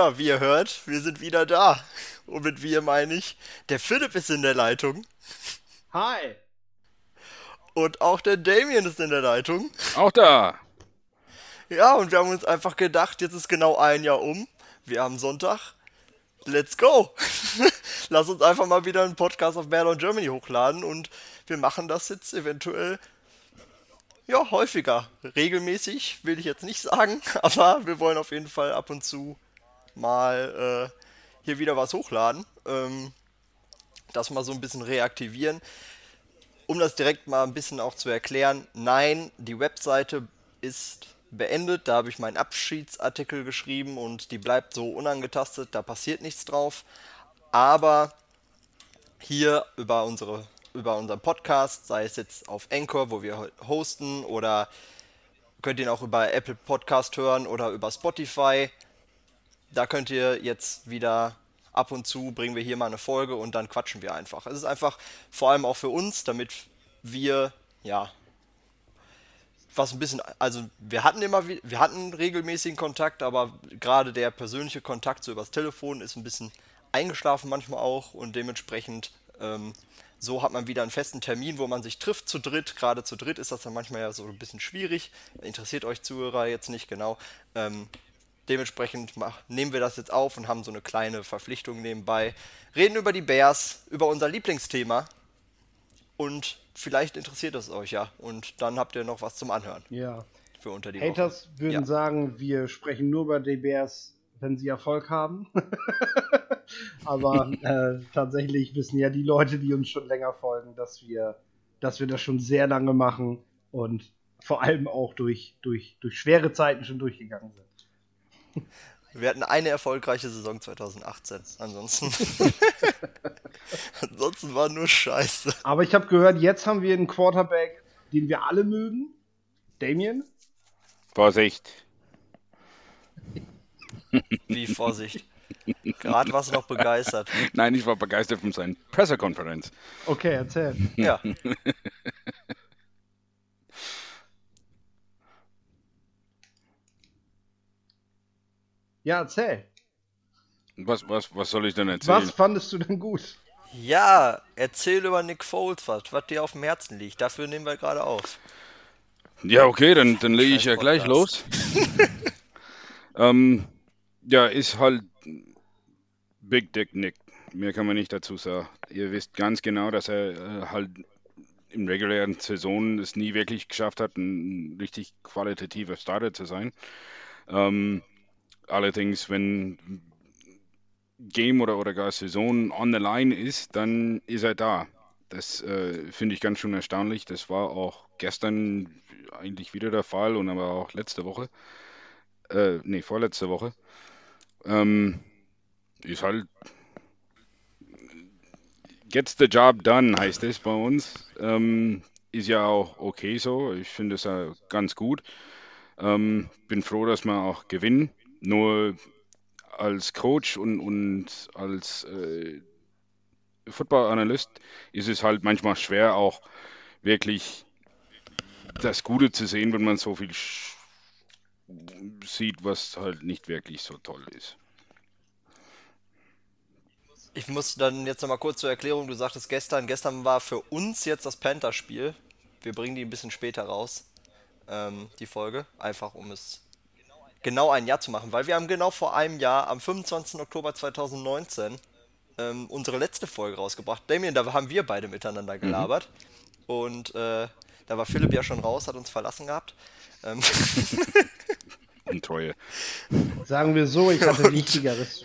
Ja, wie ihr hört, wir sind wieder da. Und mit wir meine ich, der Philipp ist in der Leitung. Hi. Und auch der Damien ist in der Leitung. Auch da. Ja, und wir haben uns einfach gedacht, jetzt ist genau ein Jahr um. Wir haben Sonntag. Let's go! Lass uns einfach mal wieder einen Podcast auf Berlin Germany hochladen und wir machen das jetzt eventuell ja, häufiger. Regelmäßig will ich jetzt nicht sagen, aber wir wollen auf jeden Fall ab und zu mal äh, hier wieder was hochladen. Ähm, das mal so ein bisschen reaktivieren. Um das direkt mal ein bisschen auch zu erklären, nein, die Webseite ist beendet. Da habe ich meinen Abschiedsartikel geschrieben und die bleibt so unangetastet, da passiert nichts drauf. Aber hier über unsere über unseren Podcast, sei es jetzt auf Anchor, wo wir hosten, oder könnt ihr ihn auch über Apple Podcast hören oder über Spotify. Da könnt ihr jetzt wieder ab und zu bringen wir hier mal eine Folge und dann quatschen wir einfach. Es ist einfach vor allem auch für uns, damit wir ja was ein bisschen, also wir hatten immer, wir hatten regelmäßigen Kontakt, aber gerade der persönliche Kontakt so übers Telefon ist ein bisschen eingeschlafen manchmal auch und dementsprechend ähm, so hat man wieder einen festen Termin, wo man sich trifft zu dritt. Gerade zu dritt ist das dann manchmal ja so ein bisschen schwierig. Interessiert euch Zuhörer jetzt nicht genau. Ähm, dementsprechend nehmen wir das jetzt auf und haben so eine kleine Verpflichtung nebenbei. Reden über die Bears, über unser Lieblingsthema. Und vielleicht interessiert es euch ja. Und dann habt ihr noch was zum Anhören. Ja. Für unter die Haters Woche. würden ja. sagen, wir sprechen nur über die Bears, wenn sie Erfolg haben. Aber äh, tatsächlich wissen ja die Leute, die uns schon länger folgen, dass wir, dass wir das schon sehr lange machen und vor allem auch durch, durch, durch schwere Zeiten schon durchgegangen sind. Wir hatten eine erfolgreiche Saison 2018. Ansonsten. Ansonsten war nur Scheiße. Aber ich habe gehört, jetzt haben wir einen Quarterback, den wir alle mögen. Damien? Vorsicht. Wie Vorsicht? Gerade warst du noch begeistert. Nein, ich war begeistert von seiner Pressekonferenz. Okay, erzähl. Ja. ja, erzähl. Was, was, was soll ich denn erzählen? Was fandest du denn gut? Ja, erzähl über Nick Foles was, was dir auf dem Herzen liegt. Dafür nehmen wir gerade auf. Ja, okay, dann, dann lege ich ja gleich los. ähm, ja, ist halt Big Dick Nick. Mehr kann man nicht dazu sagen. Ihr wisst ganz genau, dass er äh, halt im regulären Saison es nie wirklich geschafft hat, ein richtig qualitativer Starter zu sein. Ähm, allerdings, wenn Game oder, oder gar Saison on the line ist, dann ist er da. Das äh, finde ich ganz schön erstaunlich. Das war auch gestern eigentlich wieder der Fall und aber auch letzte Woche. Äh, nee, vorletzte Woche. Ähm, ist halt. Gets the job done, heißt es bei uns. Ähm, ist ja auch okay so. Ich finde es ja ganz gut. Ähm, bin froh, dass wir auch gewinnen. Nur als Coach und, und als äh, Football-Analyst ist es halt manchmal schwer, auch wirklich das Gute zu sehen, wenn man so viel sieht, was halt nicht wirklich so toll ist. Ich muss dann jetzt nochmal kurz zur Erklärung, du sagtest gestern, gestern war für uns jetzt das Panther-Spiel. Wir bringen die ein bisschen später raus, ähm, die Folge, einfach um es genau ein Jahr zu machen, weil wir haben genau vor einem Jahr, am 25. Oktober 2019, ähm, unsere letzte Folge rausgebracht. Damien, da haben wir beide miteinander mhm. gelabert. Mhm. Und äh, da war Philipp ja schon raus, hat uns verlassen gehabt. Ähm Untreue. Sagen wir so, ich hatte Wichtigeres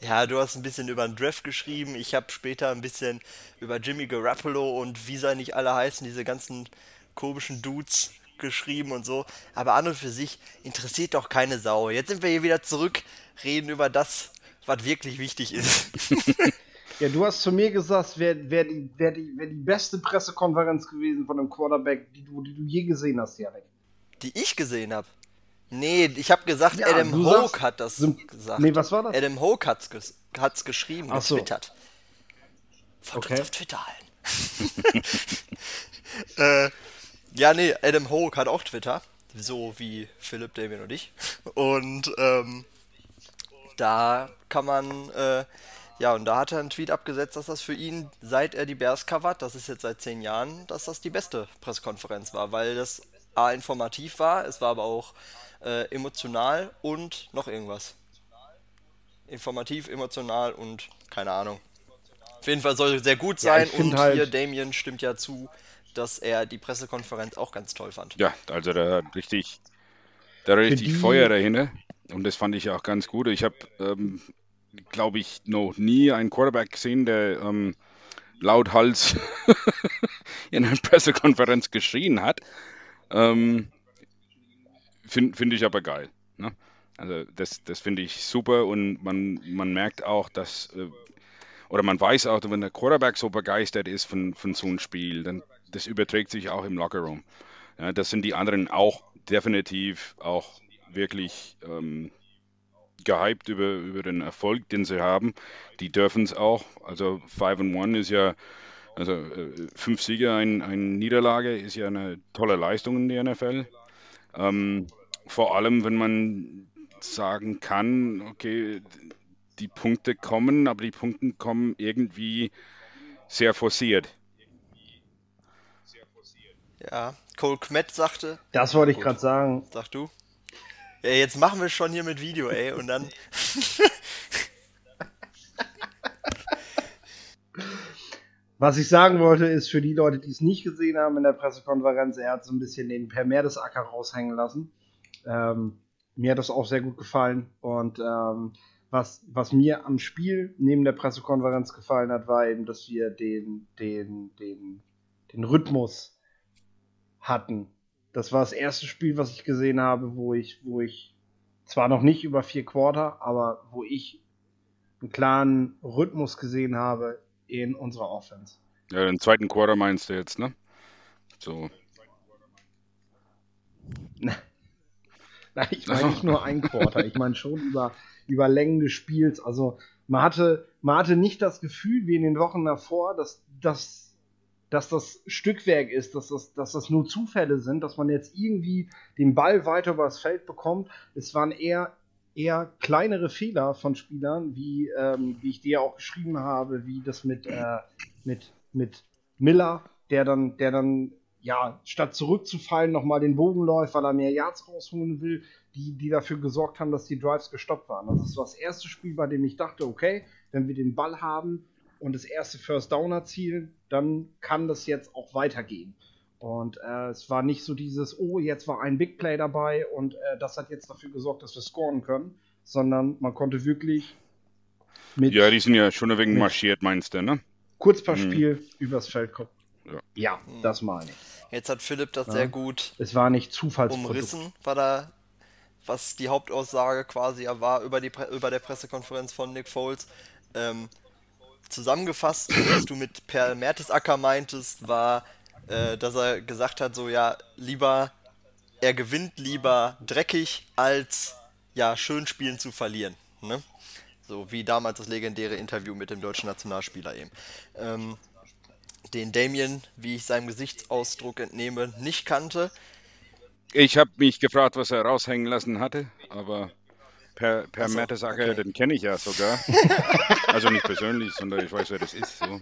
Ja, du hast ein bisschen über den Draft geschrieben. Ich habe später ein bisschen über Jimmy Garoppolo und wie sie nicht alle heißen, diese ganzen komischen Dudes geschrieben und so. Aber an und für sich interessiert doch keine Sau. Jetzt sind wir hier wieder zurück, reden über das, was wirklich wichtig ist. ja, du hast zu mir gesagt, wäre wär die, wär die, wär die beste Pressekonferenz gewesen von einem Quarterback, die du, die du je gesehen hast, Jarek. Die ich gesehen habe? Nee, ich habe gesagt, ja, Adam Hoke hat das gesagt. Nee, was war das? Adam Hoke hat's, ges hat's geschrieben, Ach getwittert. So. Folgt okay. uns auf Twitter allen. äh, ja, nee, Adam Hoke hat auch Twitter. so wie Philipp, Damien und ich. Und ähm, da kann man, äh, ja, und da hat er einen Tweet abgesetzt, dass das für ihn, seit er die Bears covert, das ist jetzt seit zehn Jahren, dass das die beste Pressekonferenz war, weil das A informativ war, es war aber auch äh, emotional und noch irgendwas. Informativ, emotional und keine Ahnung. Auf jeden Fall soll sehr gut sein find und halt- hier Damien stimmt ja zu, dass er die Pressekonferenz auch ganz toll fand. Ja, also da hat richtig, da richtig die- Feuer dahinter. Und das fand ich auch ganz gut. Ich habe, ähm, glaube ich, noch nie einen Quarterback gesehen, der ähm, lauthals in einer Pressekonferenz geschrien hat. Ähm, Finde find ich aber geil. Ne? Also das, das finde ich super und man, man merkt auch, dass, äh, oder man weiß auch, wenn der Quarterback so begeistert ist von, von so einem Spiel, dann das überträgt sich auch im Lockerroom. Ja, das sind die anderen auch definitiv auch wirklich ähm, gehypt über, über den Erfolg, den sie haben. Die dürfen es auch. Also 5 and 1 ist ja, also äh, fünf Siege, ein, eine Niederlage ist ja eine tolle Leistung in der NFL. Ähm, vor allem, wenn man sagen kann, okay, die Punkte kommen, aber die Punkte kommen irgendwie sehr forciert. Ja, Cole Kmet sagte, Das wollte ich gerade sagen. sag du. Ja, jetzt machen wir schon hier mit Video, ey, und dann. Was ich sagen wollte, ist für die Leute, die es nicht gesehen haben in der Pressekonferenz, er hat so ein bisschen den Per Mertesacker raushängen lassen. Ähm, mir hat das auch sehr gut gefallen. Und ähm, was, was mir am Spiel neben der Pressekonferenz gefallen hat, war eben, dass wir den, den, den, den Rhythmus hatten. Das war das erste Spiel, was ich gesehen habe, wo ich, wo ich zwar noch nicht über vier Quarter, aber wo ich einen klaren Rhythmus gesehen habe in unserer Offense. Ja, den zweiten Quarter meinst du jetzt, ne? So. Nein, ich meine nicht nur ein Quarter, ich meine schon über, über Längen des Spiels. Also man hatte, man hatte nicht das Gefühl, wie in den Wochen davor, dass, dass, dass das Stückwerk ist, dass das, dass das nur Zufälle sind, dass man jetzt irgendwie den Ball weiter übers Feld bekommt. Es waren eher, eher kleinere Fehler von Spielern, wie, ähm, wie ich dir auch geschrieben habe, wie das mit, äh, mit, mit Miller, der dann, der dann ja, statt zurückzufallen, nochmal den Bogen läuft, weil er mehr Yards rausholen will, die, die dafür gesorgt haben, dass die Drives gestoppt waren. Das war das erste Spiel, bei dem ich dachte, okay, wenn wir den Ball haben und das erste First Down erzielen, dann kann das jetzt auch weitergehen. Und äh, es war nicht so dieses, oh, jetzt war ein Big Play dabei und äh, das hat jetzt dafür gesorgt, dass wir scoren können, sondern man konnte wirklich mit Ja, die sind ja schon ein wenig marschiert, meinst du, ne? Kurzpassspiel übers Feld kommen. Ja. ja, das meine ich. Jetzt hat Philipp das Ja. sehr gut Es war nicht Zufallsprodukt. umrissen, war da, was die Hauptaussage quasi ja war über, die Pre über der Pressekonferenz von Nick Foles. Ähm, zusammengefasst, was du mit Per Mertesacker meintest, war, äh, dass er gesagt hat, so ja, lieber, er gewinnt lieber dreckig, als ja, schön spielen zu verlieren. Ne? So wie damals das legendäre Interview mit dem deutschen Nationalspieler eben. Ähm, den Damien, wie ich seinem Gesichtsausdruck entnehme, nicht kannte. Ich habe mich gefragt, was er raushängen lassen hatte, aber per, per Ach so, Mertesacker, okay. den kenne ich ja sogar. also nicht persönlich, sondern ich weiß, wer das ist. So.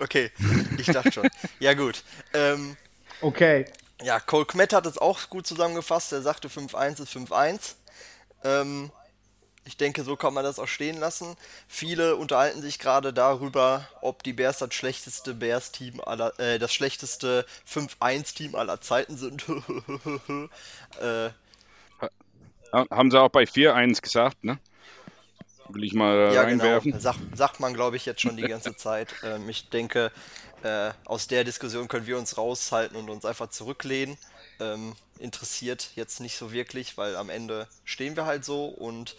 Okay, ich dachte schon. Ja, gut. Ähm, Okay, ja, Cole Kmet hat es auch gut zusammengefasst. Er sagte 5-1 ist 5-1. Ähm, ich denke, so kann man das auch stehen lassen. Viele unterhalten sich gerade darüber, ob die Bears das schlechteste Bears-Team aller, äh, das schlechteste 5-1-Team aller Zeiten sind. äh, Haben sie auch bei 4-1 gesagt, ne? Will ich mal Ja, reinwerfen. genau. Sag, sagt man, glaube ich, jetzt schon die ganze Zeit. Ähm, ich denke, äh, aus der Diskussion können wir uns raushalten und uns einfach zurücklehnen. Ähm, interessiert jetzt nicht so wirklich, weil am Ende stehen wir halt so und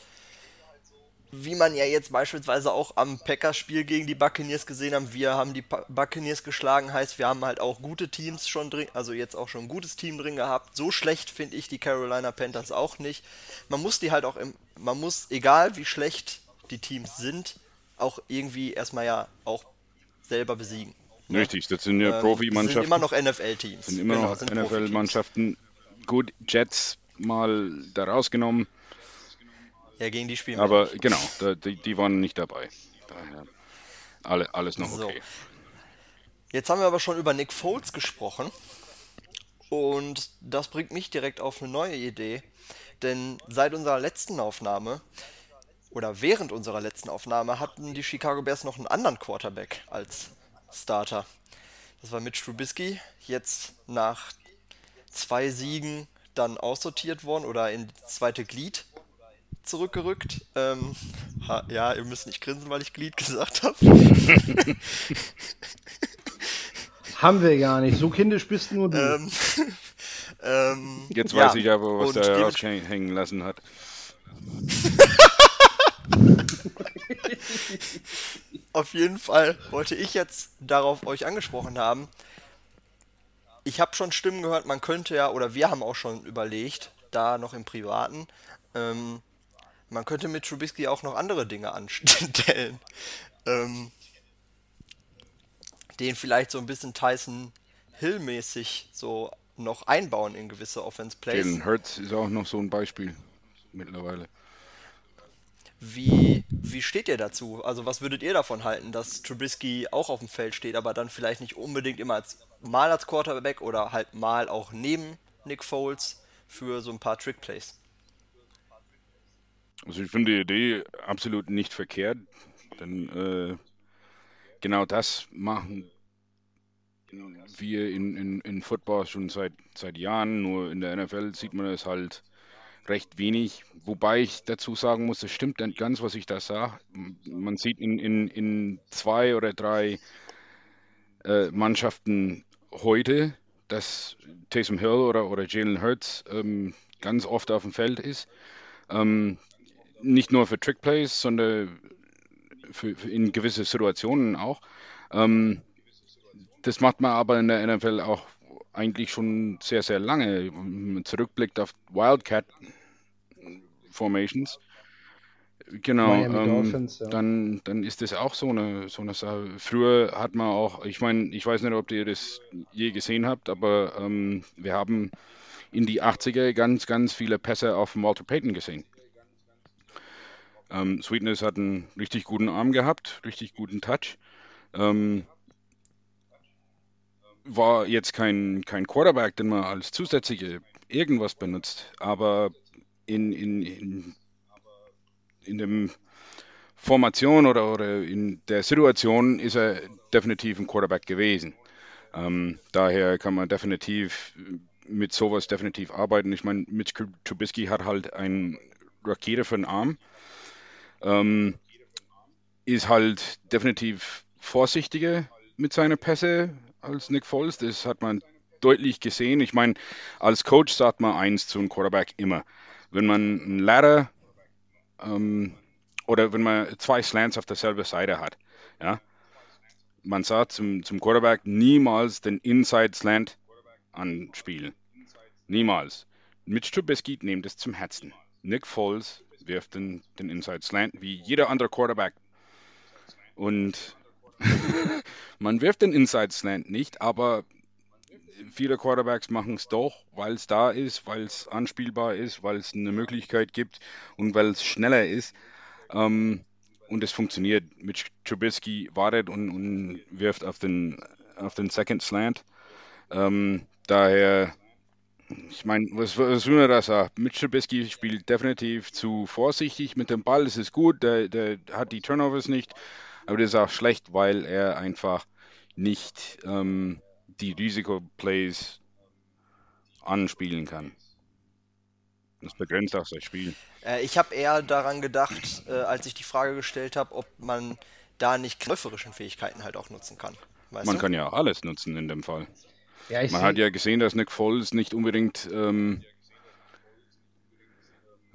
wie man ja jetzt beispielsweise auch am Packers-Spiel gegen die Buccaneers gesehen haben, wir haben die Buccaneers geschlagen, heißt, wir haben halt auch gute Teams schon drin, also jetzt auch schon ein gutes Team drin gehabt. So schlecht finde ich die Carolina Panthers auch nicht. Man muss die halt auch im, man muss, egal wie schlecht die Teams sind, auch irgendwie erstmal ja auch selber besiegen. Richtig, das sind ja Ähm, Profimannschaften. Sind immer noch NFL-Teams. sind immer Genau, noch. NFL-Mannschaften. gut, Jets mal da rausgenommen. Ja, gegen die spielen Aber genau, da, die, die waren nicht dabei. Daher alle, alles noch So. okay. Jetzt haben wir aber schon über Nick Foles gesprochen. Und das bringt mich direkt auf eine neue Idee. Denn seit unserer letzten Aufnahme oder während unserer letzten Aufnahme hatten die Chicago Bears noch einen anderen Quarterback als Starter. Das war Mitch Trubisky, jetzt nach zwei Siegen dann aussortiert worden oder in das zweite Glied zurückgerückt. Ähm, ha, ja, ihr müsst nicht grinsen, weil ich Glied gesagt habe. Haben wir gar nicht. So kindisch bist nur du. ähm, ähm, Jetzt ja, weiß ich aber, was und der raushängen lassen hat. Auf jeden Fall wollte ich jetzt darauf euch angesprochen haben. Ich habe schon Stimmen gehört, man könnte ja, oder wir haben auch schon überlegt, da noch im Privaten, ähm, man könnte mit Trubisky auch noch andere Dinge anstellen. ähm, den vielleicht so ein bisschen Tyson Hill-mäßig so noch einbauen in gewisse Offense-Plays. Jalen Hurts ist auch noch so ein Beispiel mittlerweile. Wie, wie steht ihr dazu? Also was würdet ihr davon halten, dass Trubisky auch auf dem Feld steht, aber dann vielleicht nicht unbedingt immer als, mal als Quarterback oder halt mal auch neben Nick Foles für so ein paar Trickplays? Also ich finde die Idee absolut nicht verkehrt, denn äh, genau das machen wir in, in, in Football schon seit, seit Jahren, nur in der NFL sieht man es halt recht wenig. Wobei ich dazu sagen muss, es stimmt nicht ganz, was ich da sage. Man sieht in, in, in zwei oder drei äh, Mannschaften heute, dass Taysom Hill oder, oder Jalen Hurts ähm, ganz oft auf dem Feld ist. Ähm, nicht nur für Trickplays, sondern für, für in gewisse Situationen auch. Ähm, das macht man aber in der NFL auch eigentlich schon sehr, sehr lange. Wenn man zurückblickt auf Wildcat Formations, genau, ähm, Dolphins, ja. dann, dann ist das auch so eine, so eine Sache. Früher hat man auch, ich meine, ich weiß nicht, ob ihr das je gesehen habt, aber ähm, wir haben in die 80er ganz, ganz viele Pässe auf Walter Payton gesehen. Ähm, Sweetness hat einen richtig guten Arm gehabt, richtig guten Touch. Ähm, war jetzt kein, kein Quarterback, den man als zusätzliche irgendwas benutzt, aber in, in, in, in dem Formation oder, oder in der Situation ist er definitiv ein Quarterback gewesen. Ähm, daher kann man definitiv mit sowas definitiv arbeiten. Ich meine, Mitch Trubisky hat halt einen Rakete für den Arm. Ähm, ist halt definitiv vorsichtiger mit seinen Pässe als Nick Foles. Das hat man deutlich gesehen. Ich meine, als Coach sagt man eins zu einem Quarterback immer. Wenn man einen Ladder ähm, oder wenn man zwei Slants auf derselben Seite hat, ja, man sagt zum, zum Quarterback niemals den Inside Slant anspielen. Niemals. Mitch Trubisky nimmt es zum Herzen. Nick Foles wirft den, den Inside Slant wie jeder andere Quarterback. Und man wirft den Inside Slant nicht, aber viele Quarterbacks machen es doch, weil es da ist, weil es anspielbar ist, weil es eine Möglichkeit gibt und weil es schneller ist. Ähm, und es funktioniert. Mitch Trubisky wartet und, und wirft auf den, auf den Second Slant. Ähm, daher, ich meine, was, was will man da sagen? Mitch Trubisky spielt definitiv zu vorsichtig mit dem Ball. Es ist gut, der, der hat die Turnovers nicht, aber das ist auch schlecht, weil er einfach nicht ähm, die Risikoplays anspielen kann. Das begrenzt auch sein Spiel. Äh, ich habe eher daran gedacht, äh, als ich die Frage gestellt habe, ob man da nicht läuferischen Fähigkeiten halt auch nutzen kann. Weißt Man du? kann ja alles nutzen in dem Fall. Ja, Man hat ja gesehen, dass Nick Foles nicht unbedingt ähm,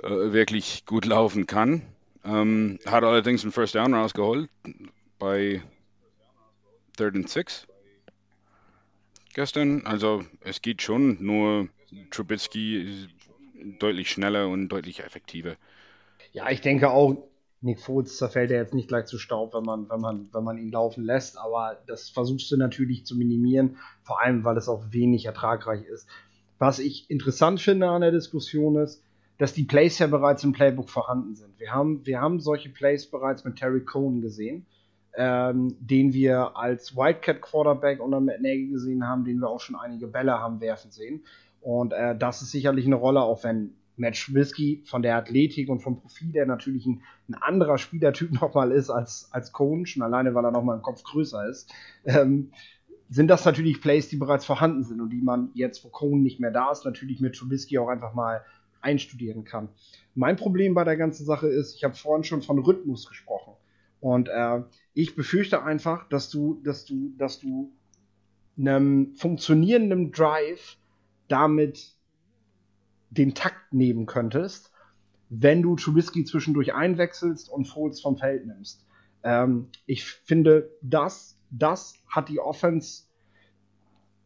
äh, wirklich gut laufen kann. Ähm, hat allerdings einen First Down rausgeholt bei Third and Six gestern. Also es geht schon, nur Trubisky ist deutlich schneller und deutlich effektiver. Ja, ich denke auch, Nick Foles zerfällt ja jetzt nicht gleich zu Staub, wenn man, wenn man, wenn man ihn laufen lässt, aber das versuchst du natürlich zu minimieren, vor allem weil es auch wenig ertragreich ist. Was ich interessant finde an der Diskussion ist, dass die Plays ja bereits im Playbook vorhanden sind. Wir haben, wir haben solche Plays bereits mit Terry Cohen gesehen, ähm, den wir als Wildcat Quarterback unter Matt Nagy gesehen haben, den wir auch schon einige Bälle haben werfen sehen. Und äh, das ist sicherlich eine Rolle, auch wenn Matt Trubisky von der Athletik und vom Profil, der natürlich ein, ein anderer Spielertyp nochmal ist als, als Cohen, schon alleine, weil er nochmal ein Kopf größer ist, ähm, sind das natürlich Plays, die bereits vorhanden sind und die man jetzt, wo Cohen nicht mehr da ist, natürlich mit Trubisky auch einfach mal einstudieren kann. Mein Problem bei der ganzen Sache ist, ich habe vorhin schon von Rhythmus gesprochen. Und äh, ich befürchte einfach, dass du, dass du, dass du einem funktionierenden Drive damit den Takt nehmen könntest, wenn du Trubisky zwischendurch einwechselst und Foles vom Feld nimmst. Ähm, ich finde, das, das hat die Offense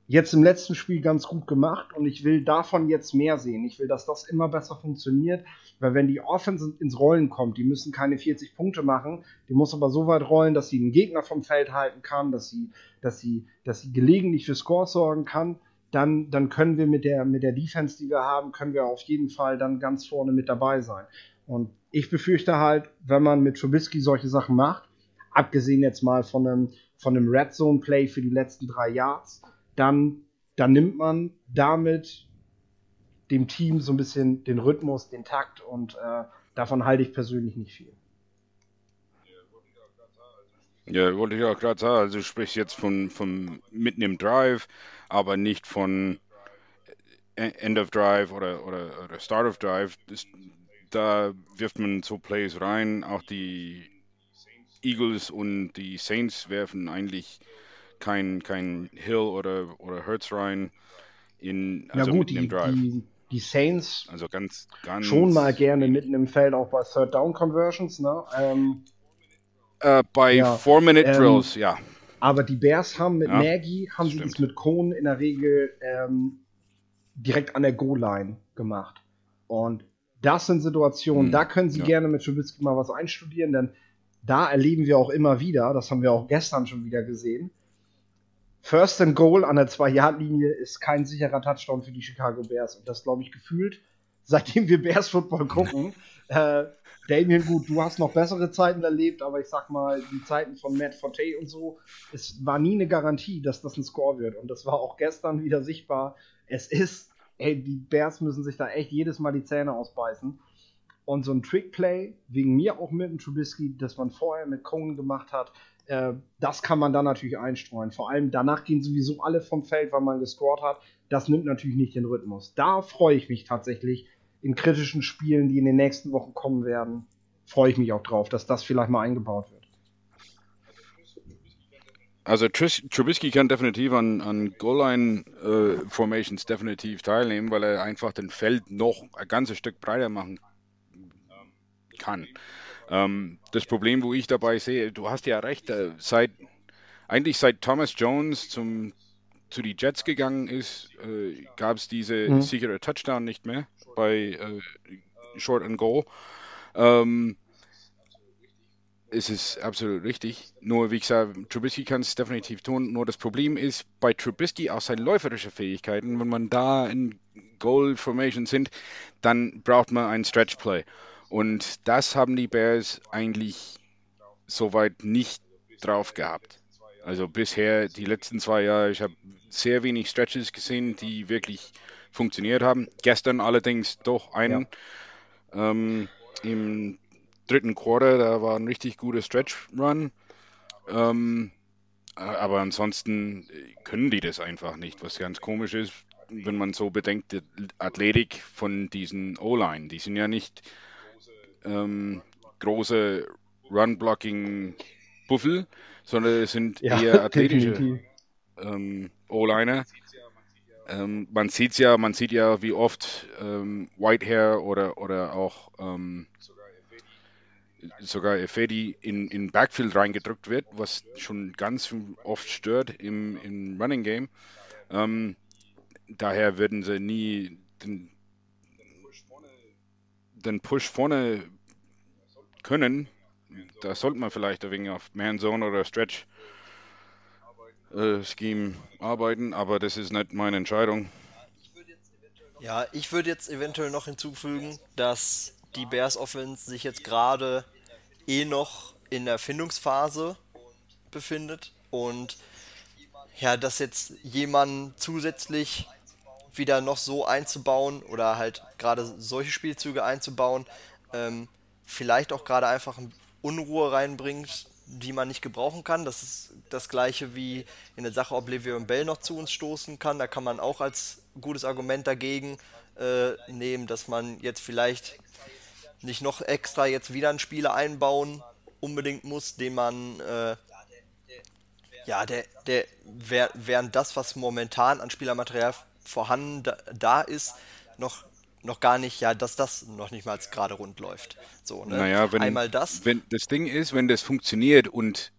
jetzt im letzten Spiel ganz gut gemacht und ich will davon jetzt mehr sehen. Ich will, dass das immer besser funktioniert, weil wenn die Offense ins Rollen kommt, die müssen keine 40 Punkte machen, die muss aber so weit rollen, dass sie den Gegner vom Feld halten kann, dass sie, dass sie, dass sie gelegentlich für Scores sorgen kann dann, dann können wir mit der, mit der Defense, die wir haben, können wir auf jeden Fall dann ganz vorne mit dabei sein. Und ich befürchte halt, wenn man mit Trubisky solche Sachen macht, abgesehen jetzt mal von einem, von einem Red Zone Play für die letzten drei Yards, dann, dann nimmt man damit dem Team so ein bisschen den Rhythmus, den Takt und äh, davon halte ich persönlich nicht viel. Ja, wollte ich auch gerade sagen. Also du sprichst jetzt von, von mitten im Drive, aber nicht von End of Drive oder, oder, oder Start of Drive. Das, da wirft man so Plays rein. Auch die Eagles und die Saints werfen eigentlich kein, kein Hill oder, oder Hurts rein in also ja gut, mitten die, im Drive. Die, die Saints also ganz, ganz schon mal gerne mitten im Feld, auch bei Third Down Conversions. Ne? Ähm, äh, bei ja. Four-Minute-Drills, ähm, ja. Aber die Bears haben mit ja, Nagy, haben sie das mit Kohn in der Regel ähm, direkt an der Goal-Line gemacht. Und das sind Situationen, hm, da können sie ja. gerne mit Trubisky mal was einstudieren, denn da erleben wir auch immer wieder, das haben wir auch gestern schon wieder gesehen, First and Goal an der Zwei-Yard-Linie ist kein sicherer Touchdown für die Chicago Bears. Und das glaube ich gefühlt, seitdem wir Bears Football gucken, äh, Damien, gut, du hast noch bessere Zeiten erlebt, aber ich sag mal, die Zeiten von Matt Forte und so, es war nie eine Garantie, dass das ein Score wird. Und das war auch gestern wieder sichtbar. Es ist, ey, die Bears müssen sich da echt jedes Mal die Zähne ausbeißen. Und so ein Trickplay, wegen mir auch mit dem Trubisky, das man vorher mit Cohen gemacht hat, äh, das kann man dann natürlich einstreuen. Vor allem danach gehen sowieso alle vom Feld, weil man gescored hat. Das nimmt natürlich nicht den Rhythmus. Da freue ich mich tatsächlich, in kritischen Spielen, die in den nächsten Wochen kommen werden, freue ich mich auch drauf, dass das vielleicht mal eingebaut wird. Also Trubisky kann definitiv an, an Goal-Line-Formations äh, definitiv teilnehmen, weil er einfach den Feld noch ein ganzes Stück breiter machen kann. Ähm, das Problem, wo ich dabei sehe, du hast ja recht, äh, seit eigentlich seit Thomas Jones zum zu den Jets gegangen ist, äh, gab es diese mhm. sichere Touchdown nicht mehr bei äh, Short and Goal. Ähm, es ist absolut richtig. Nur, wie gesagt, Trubisky kann es definitiv tun. Nur das Problem ist bei Trubisky auch seine läuferischen Fähigkeiten. Wenn man da in Goal Formation sind, dann braucht man einen Stretch Play. Und das haben die Bears eigentlich soweit nicht drauf gehabt. Also bisher, die letzten zwei Jahre, ich habe sehr wenig Stretches gesehen, die wirklich funktioniert haben. Gestern allerdings doch einen ja. ähm, im dritten Quarter, da war ein richtig guter Stretch-Run. Ähm, aber ansonsten können die das einfach nicht, was ganz komisch ist, wenn man so bedenkt, die Athletik von diesen O-Line, die sind ja nicht ähm, große Run-Blocking-Buffel, sondern es sind ja, eher athletische ähm, O-Liner. Ähm, man sieht ja, man sieht ja, wie oft ähm, Whitehair oder, oder auch ähm, sogar Efedi in, in Backfield reingedrückt wird, was schon ganz oft stört im, im Running Game. Ähm, daher würden sie nie den, den Push vorne können, da sollte man vielleicht ein wenig auf Man-Zone oder Stretch äh, Scheme arbeiten, aber das ist nicht meine Entscheidung. Ja, ich würde jetzt eventuell noch hinzufügen, dass die Bears Offense sich jetzt gerade eh noch in der Erfindungsphase befindet und ja, dass jetzt jemand zusätzlich wieder noch so einzubauen oder halt gerade solche Spielzüge einzubauen, ähm, vielleicht auch gerade einfach Unruhe reinbringt, die man nicht gebrauchen kann. Das ist das gleiche wie in der Sache, ob Le'Veon Bell noch zu uns stoßen kann. Da kann man auch als gutes Argument dagegen äh, nehmen, dass man jetzt vielleicht nicht noch extra jetzt wieder einen Spieler einbauen unbedingt muss, den man äh, ja, der, der während das, was momentan an Spielermaterial vorhanden da, da ist, noch noch gar nicht, ja, dass das noch nicht mal gerade rund läuft. So, ne? Naja, wenn, Einmal das. Wenn das Ding ist, wenn das funktioniert und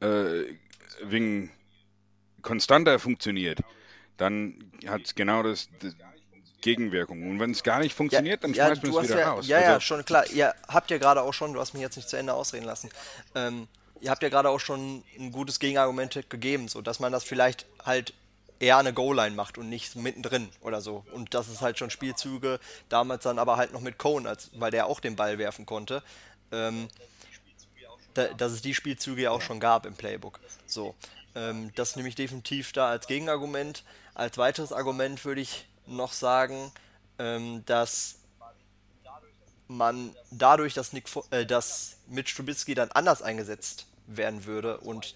äh, wegen konstanter funktioniert, dann hat es genau das, das Gegenwirkung. Und wenn es gar nicht funktioniert, ja, dann schmeißt ja, man es wieder ja, raus. Ja, also, ja, schon klar. Ihr habt ja gerade auch schon, du hast mich jetzt nicht zu Ende ausreden lassen, ähm, ihr habt ja gerade auch schon ein gutes Gegenargument gegeben, so dass man das vielleicht halt eher eine Goal-Line macht und nicht mittendrin oder so. Und das ist halt schon Spielzüge, damals dann aber halt noch mit Cohn, als, weil der auch den Ball werfen konnte. Ähm, da, dass es die Spielzüge ja auch schon gab im Playbook. So, ähm, das nehme ich definitiv da als Gegenargument. Als weiteres Argument würde ich noch sagen, ähm, dass man dadurch, dass, Nick, äh, dass Mitch Trubisky dann anders eingesetzt werden würde und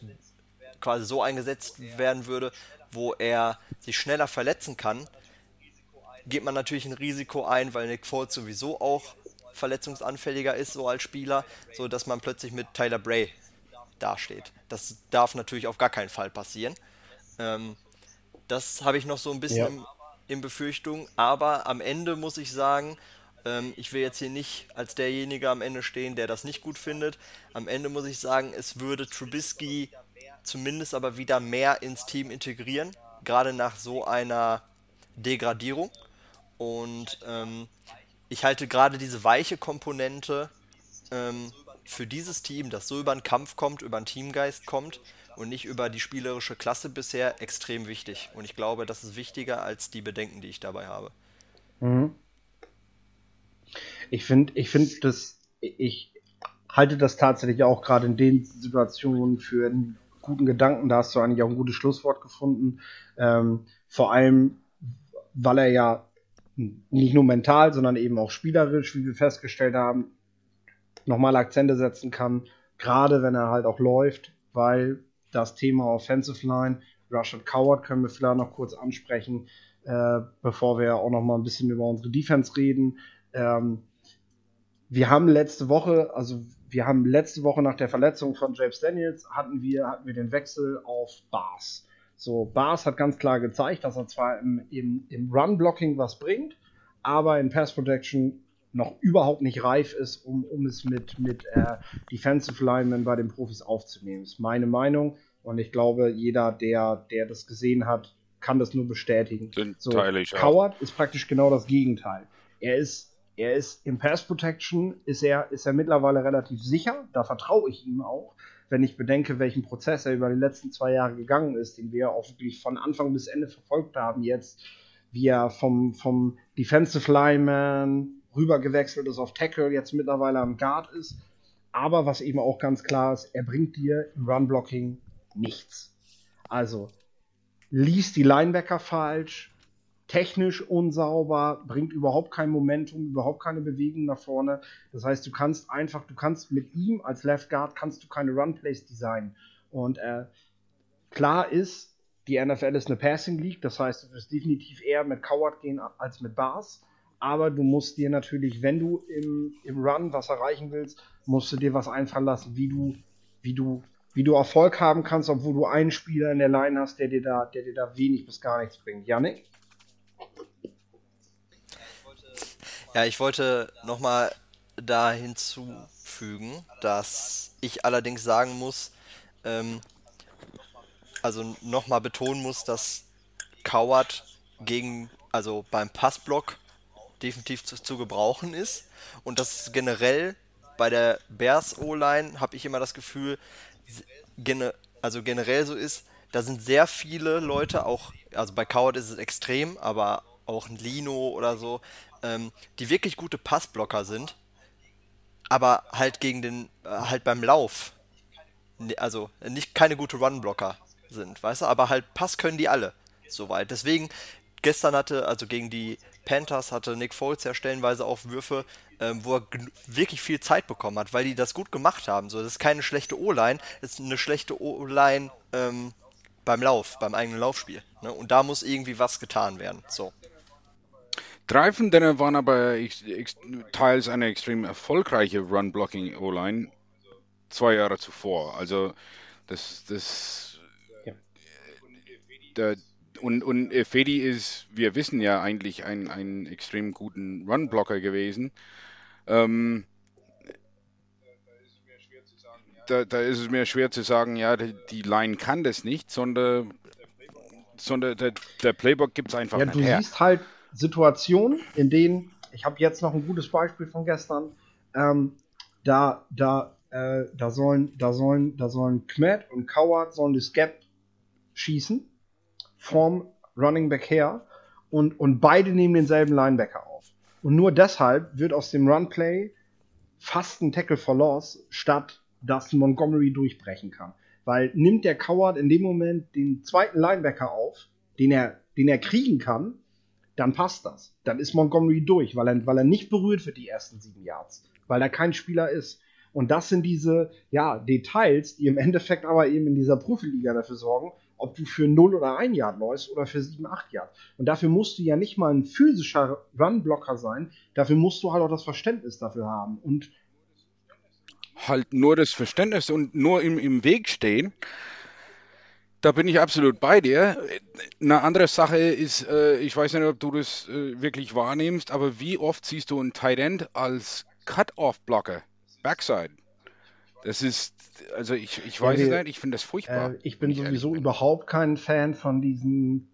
quasi so eingesetzt werden würde, wo er sich schneller verletzen kann, geht man natürlich ein Risiko ein, weil Nick Foles sowieso auch verletzungsanfälliger ist, so als Spieler, so dass man plötzlich mit Tyler Bray dasteht. Das darf natürlich auf gar keinen Fall passieren. Ähm, das habe ich noch so ein bisschen ja. in Befürchtung, aber am Ende muss ich sagen, ähm, ich will jetzt hier nicht als derjenige am Ende stehen, der das nicht gut findet. Am Ende muss ich sagen, es würde Trubisky zumindest aber wieder mehr ins Team integrieren, gerade nach so einer Degradierung. Und ähm, ich halte gerade diese weiche Komponente ähm, für dieses Team, das so über den Kampf kommt, über den Teamgeist kommt und nicht über die spielerische Klasse bisher, extrem wichtig. Und ich glaube, das ist wichtiger als die Bedenken, die ich dabei habe. Mhm. Ich finde, ich finde das, ich halte das tatsächlich auch gerade in den Situationen für einen guten Gedanken. Da hast du eigentlich auch ein gutes Schlusswort gefunden. Ähm, vor allem, weil er ja nicht nur mental, sondern eben auch spielerisch, wie wir festgestellt haben, nochmal Akzente setzen kann. Gerade wenn er halt auch läuft, weil das Thema Offensive Line, Rushard Coward können wir vielleicht noch kurz ansprechen, äh, bevor wir auch noch mal ein bisschen über unsere Defense reden. Ähm, wir haben letzte Woche, also wir haben letzte Woche nach der Verletzung von James Daniels hatten wir, hatten wir den Wechsel auf Bars. So, Bars hat ganz klar gezeigt, dass er zwar im, im, im Run-Blocking was bringt, aber in Pass Protection noch überhaupt nicht reif ist, um, um es mit, mit äh, Defensive Linemen bei den Profis aufzunehmen. Das ist meine Meinung und ich glaube, jeder, der, der das gesehen hat, kann das nur bestätigen. Den so. Coward ist praktisch genau das Gegenteil. Er ist er ist im Pass Protection ist er, ist er mittlerweile relativ sicher. Da vertraue ich ihm auch, wenn ich bedenke, welchen Prozess er über die letzten zwei Jahre gegangen ist, den wir auch wirklich von Anfang bis Ende verfolgt haben. Jetzt, wie er vom, vom Defensive Lineman rübergewechselt ist auf Tackle, jetzt mittlerweile am Guard ist. Aber was eben auch ganz klar ist, er bringt dir im Run-Blocking nichts. Also, liest die Linebacker falsch, technisch unsauber, bringt überhaupt kein Momentum, überhaupt keine Bewegung nach vorne. Das heißt, du kannst einfach, du kannst mit ihm als Left Guard kannst du keine Run Plays designen. Und äh, klar ist, die NFL ist eine Passing League, das heißt, du wirst definitiv eher mit Coward gehen als mit Bars. Aber du musst dir natürlich, wenn du im, im Run was erreichen willst, musst du dir was einfallen lassen, wie du, wie du, wie du Erfolg haben kannst, obwohl du einen Spieler in der Line hast, der dir da, der dir da wenig bis gar nichts bringt. Janik? Ja, ich wollte nochmal da hinzufügen, dass ich allerdings sagen muss, ähm, also nochmal betonen muss, dass Coward gegen, also beim Passblock definitiv zu, zu gebrauchen ist. Und dass generell bei der Bears O-Line habe ich immer das Gefühl, gene, also generell so ist, da sind sehr viele Leute auch, also bei Coward ist es extrem, aber auch ein Lino oder so, ähm, die wirklich gute Passblocker sind, aber halt gegen den, äh, halt beim Lauf, also nicht keine gute Runblocker sind, weißt du, aber halt Pass können die alle, soweit. Deswegen, gestern hatte, also gegen die Panthers hatte Nick Foles ja stellenweise auch Würfe, ähm, wo er wirklich viel Zeit bekommen hat, weil die das gut gemacht haben. So, das ist keine schlechte O-Line, das ist eine schlechte O-Line ähm, beim Lauf, beim eigenen Laufspiel. Ne? Und da muss irgendwie was getan werden. So. Drei von denen waren aber teils eine extrem erfolgreiche Run-Blocking-O-Line zwei Jahre zuvor. Also das, das ja. der, und, und Fedi ist, wir wissen ja eigentlich ein, ein extrem guten Run-Blocker gewesen. Ähm, da, da, ist es mir schwer zu sagen, ja, die, die Line kann das nicht, sondern, sondern der, der Playbook gibt es einfach ja, nicht du her. siehst halt Situationen, in denen, ich habe jetzt noch ein gutes Beispiel von gestern, ähm, da, da, äh, da sollen, da sollen, da sollen Kmet und Coward sollen das Gap schießen vom Running Back her und, und beide nehmen denselben Linebacker auf. Und nur deshalb wird aus dem Runplay fast ein Tackle for Loss, statt dass Montgomery durchbrechen kann. Weil nimmt der Coward in dem Moment den zweiten Linebacker auf, den er, den er kriegen kann, dann passt das. Dann ist Montgomery durch, weil er, weil er nicht berührt wird die ersten sieben Yards, weil er kein Spieler ist. Und das sind diese ja, Details, die im Endeffekt aber eben in dieser Profiliga dafür sorgen, ob du für 0 oder 1 Yard läufst oder für 7, 8 Yard. Und dafür musst du ja nicht mal ein physischer Run-Blocker sein, dafür musst du halt auch das Verständnis dafür haben. Und halt nur das Verständnis und nur im, im Weg stehen. Da bin ich absolut bei dir. Eine andere Sache ist, äh, ich weiß nicht, ob du das äh, wirklich wahrnimmst, aber wie oft siehst du einen Tight End als Cut-Off-Blocker, Backside? Das ist, also ich, ich weiß ja, es nicht, ich finde das furchtbar. Äh, ich bin sowieso überhaupt kein Fan von diesen,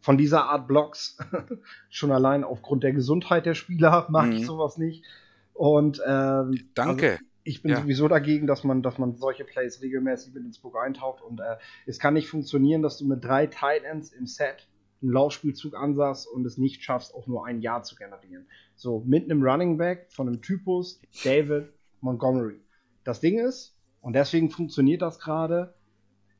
von dieser Art Blocks. Schon allein aufgrund der Gesundheit der Spieler mag mhm. ich sowas nicht. Und ähm, danke. Also ich bin ja. sowieso dagegen, dass man, dass man solche Plays regelmäßig mit ins Book eintaucht. Und äh, es kann nicht funktionieren, dass du mit drei Tight Ends im Set einen Laufspielzug ansahst und es nicht schaffst, auch nur ein Jahr zu generieren. So, mit einem Running Back von einem Typus David Montgomery. Das Ding ist, und deswegen funktioniert das gerade,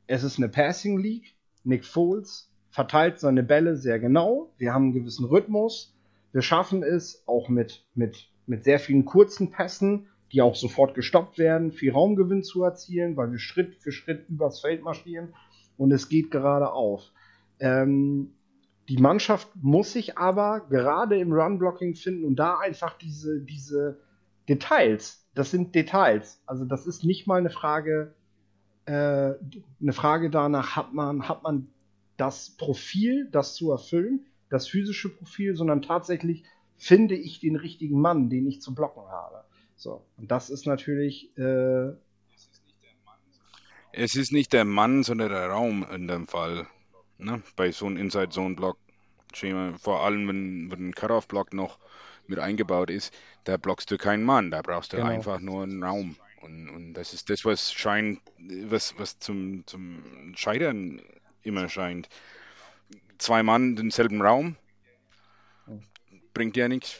es ist eine Passing League. Nick Foles verteilt seine Bälle sehr genau. Wir haben einen gewissen Rhythmus. Wir schaffen es auch mit, mit, mit sehr vielen kurzen Pässen die auch sofort gestoppt werden, viel Raumgewinn zu erzielen, weil wir Schritt für Schritt übers Feld marschieren und es geht gerade auf. Ähm, die Mannschaft muss sich aber gerade im Run-Blocking finden und da einfach diese, diese Details, das sind Details. Also das ist nicht mal eine Frage, äh, eine Frage danach, hat man, hat man das Profil, das zu erfüllen, das physische Profil, sondern tatsächlich finde ich den richtigen Mann, den ich zu blocken habe. So, und das ist natürlich. Äh, es ist nicht der Mann, sondern der Raum in dem Fall. Ne? Bei so einem Inside-Zone-Block-Schema. Vor allem, wenn, wenn ein Cut-Off-Block noch mit eingebaut ist, da blockst du keinen Mann, da brauchst du genau. einfach nur einen Raum. Und, und das ist das, was scheint, was, was zum, zum Scheitern immer scheint. Zwei Mann denselben Raum bringt ja nichts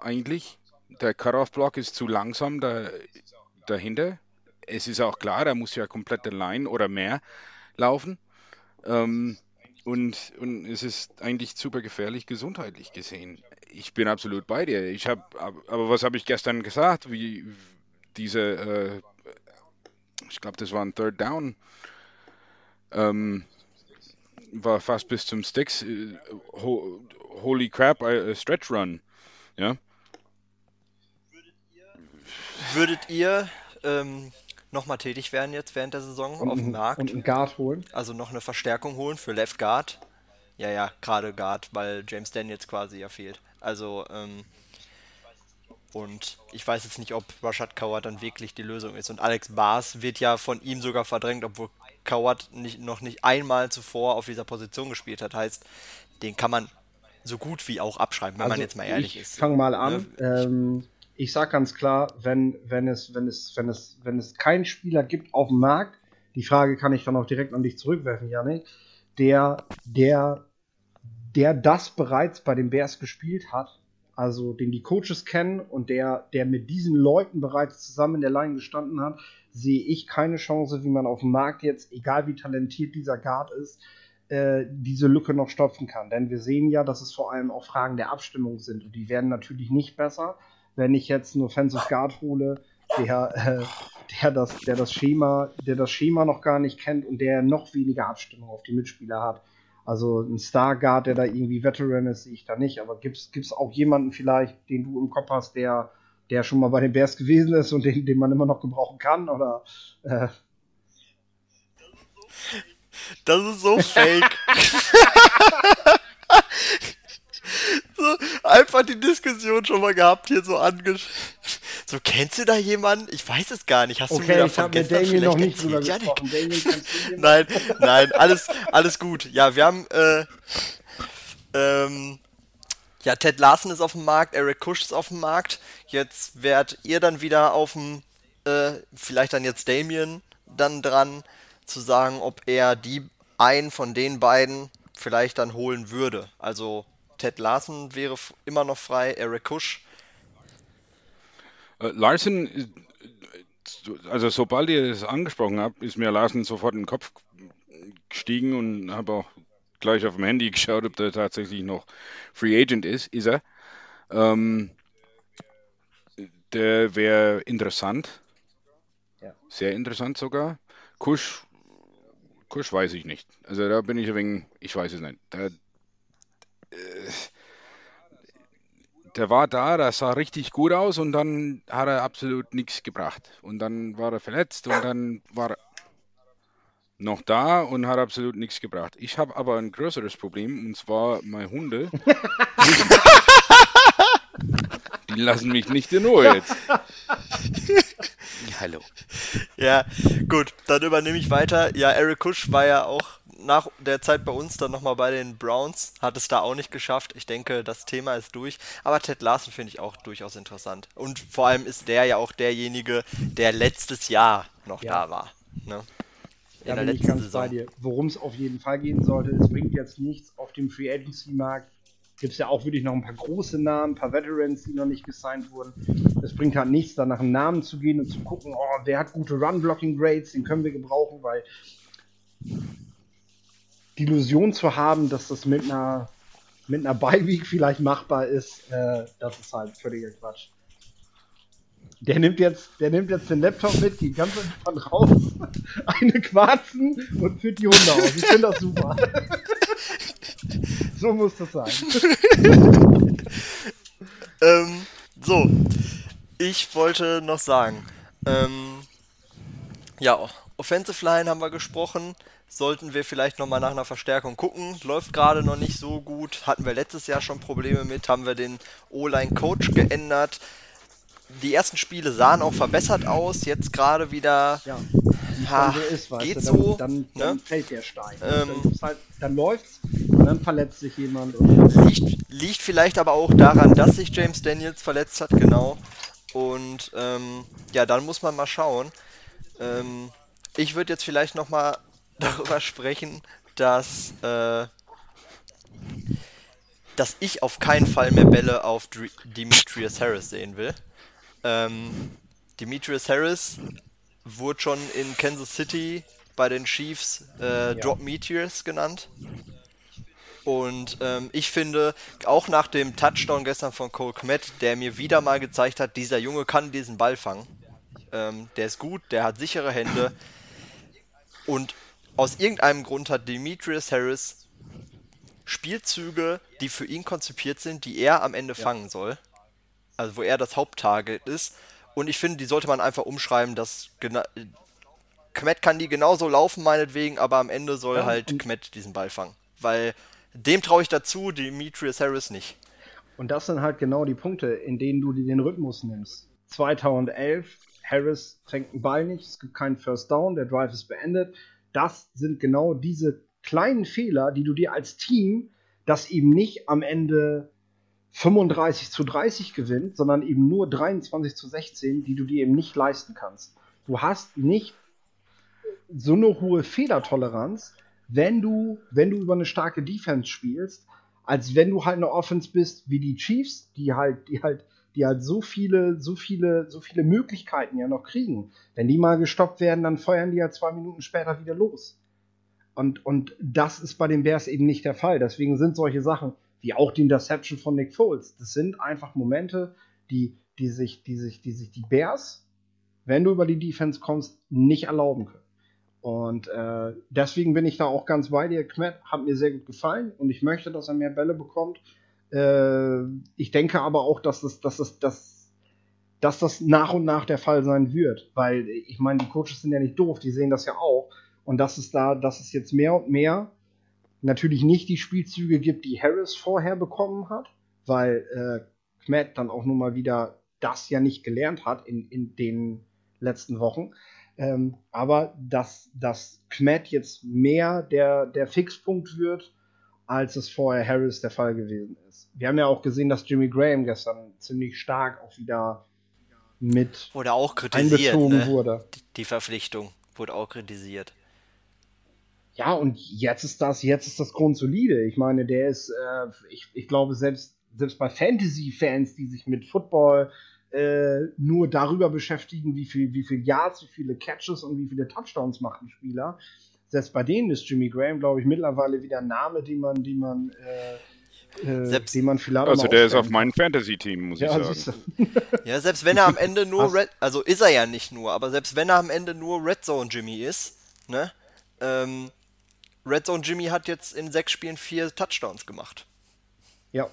eigentlich der Cut-Off-Block ist zu langsam da, dahinter. Es ist auch klar, da muss ja komplette Line oder mehr laufen. Ähm, und, und es ist eigentlich super gefährlich gesundheitlich gesehen. Ich bin absolut bei dir. Ich habe, aber was habe ich gestern gesagt? Wie diese, äh, ich glaube, das war ein Third Down, ähm, war fast bis zum Sticks. Äh, holy crap, a Stretch Run. Ja. Würdet ihr ähm, nochmal tätig werden jetzt während der Saison und, auf dem Markt? Und einen Guard holen? Also noch eine Verstärkung holen für Left Guard? Ja, ja, gerade Guard, weil James Daniels quasi ja fehlt. Also, ähm, und ich weiß jetzt nicht, ob Rashad Coward dann wirklich die Lösung ist. Und Alex Bars wird ja von ihm sogar verdrängt, obwohl Coward nicht, noch nicht einmal zuvor auf dieser Position gespielt hat. Heißt, den kann man so gut wie auch abschreiben, wenn also man jetzt mal ehrlich ich ist. Fang mal an. Ne? Ähm, ich sage ganz klar, wenn, wenn, es, wenn, es, wenn, es, wenn es keinen Spieler gibt auf dem Markt, die Frage kann ich dann auch direkt an dich zurückwerfen, Janik, der, der der das bereits bei den Bears gespielt hat, also den die Coaches kennen und der, der mit diesen Leuten bereits zusammen in der Line gestanden hat, sehe ich keine Chance, wie man auf dem Markt jetzt, egal wie talentiert dieser Guard ist, äh, diese Lücke noch stopfen kann. Denn wir sehen ja, dass es vor allem auch Fragen der Abstimmung sind und die werden natürlich nicht besser, wenn ich jetzt einen Offensive Guard hole, der, äh, der, das, der, das Schema, der das Schema noch gar nicht kennt und der noch weniger Abstimmung auf die Mitspieler hat. Also ein Starguard, der da irgendwie Veteran ist, sehe ich da nicht. Aber gibt es auch jemanden vielleicht, den du im Kopf hast, der, der schon mal bei den Bears gewesen ist und den, den man immer noch gebrauchen kann? Oder äh, das ist so fake. einfach die Diskussion schon mal gehabt, hier so ange... So, kennst du da jemanden? Ich weiß es gar nicht. Hast okay, du mir ich habe mit Damien noch nicht erzählt? du dir Nein, nein, alles, alles gut. Ja, wir haben, äh, ähm, ja, Ted Larsen ist auf dem Markt, Eric Kusch ist auf dem Markt. Jetzt werdet ihr dann wieder auf dem, äh, vielleicht dann jetzt Damien dann dran, zu sagen, ob er die einen von den beiden vielleicht dann holen würde. Also Ted Larsen wäre immer noch frei, Eric Kusch. Äh, Larsen, ist- also sobald ihr es angesprochen habt, ist mir Larsen sofort in den Kopf gestiegen und habe auch gleich auf dem Handy geschaut, ob der tatsächlich noch Free Agent ist. Ist er. Ähm, der wäre interessant. Ja. Sehr interessant sogar. Kusch, Kusch weiß ich nicht. Also da bin ich ein wenig, ich weiß es nicht. Da, der war da, das sah richtig gut aus und dann hat er absolut nichts gebracht. Und dann war er verletzt und dann war er noch da und hat absolut nichts gebracht. Ich habe aber ein größeres Problem und zwar meine Hunde. Die lassen mich nicht in Ruhe jetzt. Hallo. Ja, gut, dann übernehme ich weiter. Ja, Eric Kusch war ja auch nach der Zeit bei uns dann nochmal bei den Browns, hat es da auch nicht geschafft. Ich denke, das Thema ist durch. Aber Ted Larsen finde ich auch durchaus interessant. Und vor allem ist der ja auch derjenige, der letztes Jahr noch Ja. da war. Ne? Da bin ich ganz bei dir. Worum es auf jeden Fall gehen sollte, es bringt jetzt nichts auf dem Free Agency Markt. Gibt es ja auch wirklich noch ein paar große Namen, ein paar Veterans, die noch nicht gesigned wurden. Es bringt halt nichts, da nach einem Namen zu gehen und zu gucken, oh, wer hat gute Run-Blocking-Grades, den können wir gebrauchen, weil die Illusion zu haben, dass das mit einer, mit einer Bye-Week vielleicht machbar ist, äh, das ist halt völliger Quatsch. Der nimmt jetzt, der nimmt jetzt den Laptop mit, geht ganz entspannt raus, eine Quarzen und führt die Hunde aus. Ich finde das super. so muss das sein. Ähm, so, ich wollte noch sagen, ähm, ja, Offensive Line haben wir gesprochen. Sollten wir vielleicht nochmal nach einer Verstärkung gucken. Läuft gerade noch nicht so gut. Hatten wir letztes Jahr schon Probleme mit. Haben wir den O-Line-Coach geändert. Die ersten Spiele sahen auch verbessert aus. Jetzt gerade wieder. Ja, Ha, dann ist, geht du, so, dann, dann, dann ne? fällt der Stein. Ähm. dann, halt, dann läuft's und dann verletzt sich jemand. Liegt, liegt vielleicht aber auch daran, dass sich James Daniels verletzt hat, genau. Und ähm, ja, dann muss man mal schauen. Ähm, ich würde jetzt vielleicht nochmal darüber sprechen, dass, äh, dass ich auf keinen Fall mehr Bälle auf Dr Demetrius Harris sehen will. Ähm, Demetrius Harris wurde schon in Kansas City bei den Chiefs äh, Drop Meteors genannt. Und ähm, ich finde, auch nach dem Touchdown gestern von Cole Kmet, der mir wieder mal gezeigt hat, dieser Junge kann diesen Ball fangen. Ähm, der ist gut, der hat sichere Hände. Und aus irgendeinem Grund hat Demetrius Harris Spielzüge, die für ihn konzipiert sind, die er am Ende fangen soll. Also wo er das Haupttarget ist. Und ich finde, die sollte man einfach umschreiben, dass Kmet kann die genauso laufen, meinetwegen, aber am Ende soll Ja, halt Kmet diesen Ball fangen. Weil dem traue ich dazu, Demetrius Harris nicht. Und das sind halt genau die Punkte, in denen du dir den Rhythmus nimmst. 2011, Harris fängt einen Ball nicht, es gibt keinen First Down, der Drive ist beendet. Das sind genau diese kleinen Fehler, die du dir als Team, das eben nicht am Ende 35 zu 30 gewinnt, sondern eben nur 23 zu 16, die du dir eben nicht leisten kannst. Du hast nicht so eine hohe Fehlertoleranz, wenn du, wenn du über eine starke Defense spielst, als wenn du halt eine Offense bist wie die Chiefs, die halt, die halt, die halt so viele, so viele, so viele Möglichkeiten ja noch kriegen. Wenn die mal gestoppt werden, dann feuern die ja zwei Minuten später wieder los. Und, und das ist bei den Bears eben nicht der Fall. Deswegen sind solche Sachen wie auch die Interception von Nick Foles, das sind einfach Momente, die, die sich, die sich, die sich die Bears, wenn du über die Defense kommst, nicht erlauben können. Und äh, deswegen bin ich da auch ganz bei dir. Kmet hat mir sehr gut gefallen und ich möchte, dass er mehr Bälle bekommt. Äh, ich denke aber auch, dass es, dass es, dass, dass das nach und nach der Fall sein wird, weil ich meine, die Coaches sind ja nicht doof, die sehen das ja auch. Und dass es da, dass es jetzt mehr und mehr natürlich nicht die Spielzüge gibt, die Harris vorher bekommen hat, weil äh, Kmet dann auch nun mal wieder das ja nicht gelernt hat in, in den letzten Wochen. Ähm, aber dass, dass Kmet jetzt mehr der, der Fixpunkt wird, als es vorher Harris der Fall gewesen ist. Wir haben ja auch gesehen, dass Jimmy Graham gestern ziemlich stark auch wieder mit wurde auch kritisiert, einbezogen ne? wurde. Die, die Verpflichtung wurde auch kritisiert. Ja, und jetzt ist das, jetzt ist das grundsolide. Ich meine, der ist, äh, ich, ich glaube, selbst, selbst bei Fantasy-Fans, die sich mit Football äh, nur darüber beschäftigen, wie viel, wie viel Yards, wie viele Catches und wie viele Touchdowns macht ein Spieler. Selbst bei denen ist Jimmy Graham, glaube ich, mittlerweile wieder ein Name, den man, den man, äh, äh Selbst- den man vielleicht Also der ist auf meinem Fantasy-Team, muss kann. ich ja, sagen. Ja, selbst wenn er am Ende nur? Red, also ist er ja nicht nur, aber selbst wenn er am Ende nur Red Zone Jimmy ist, ne? Ähm, Red Zone Jimmy hat jetzt in sechs Spielen vier Touchdowns gemacht. ja,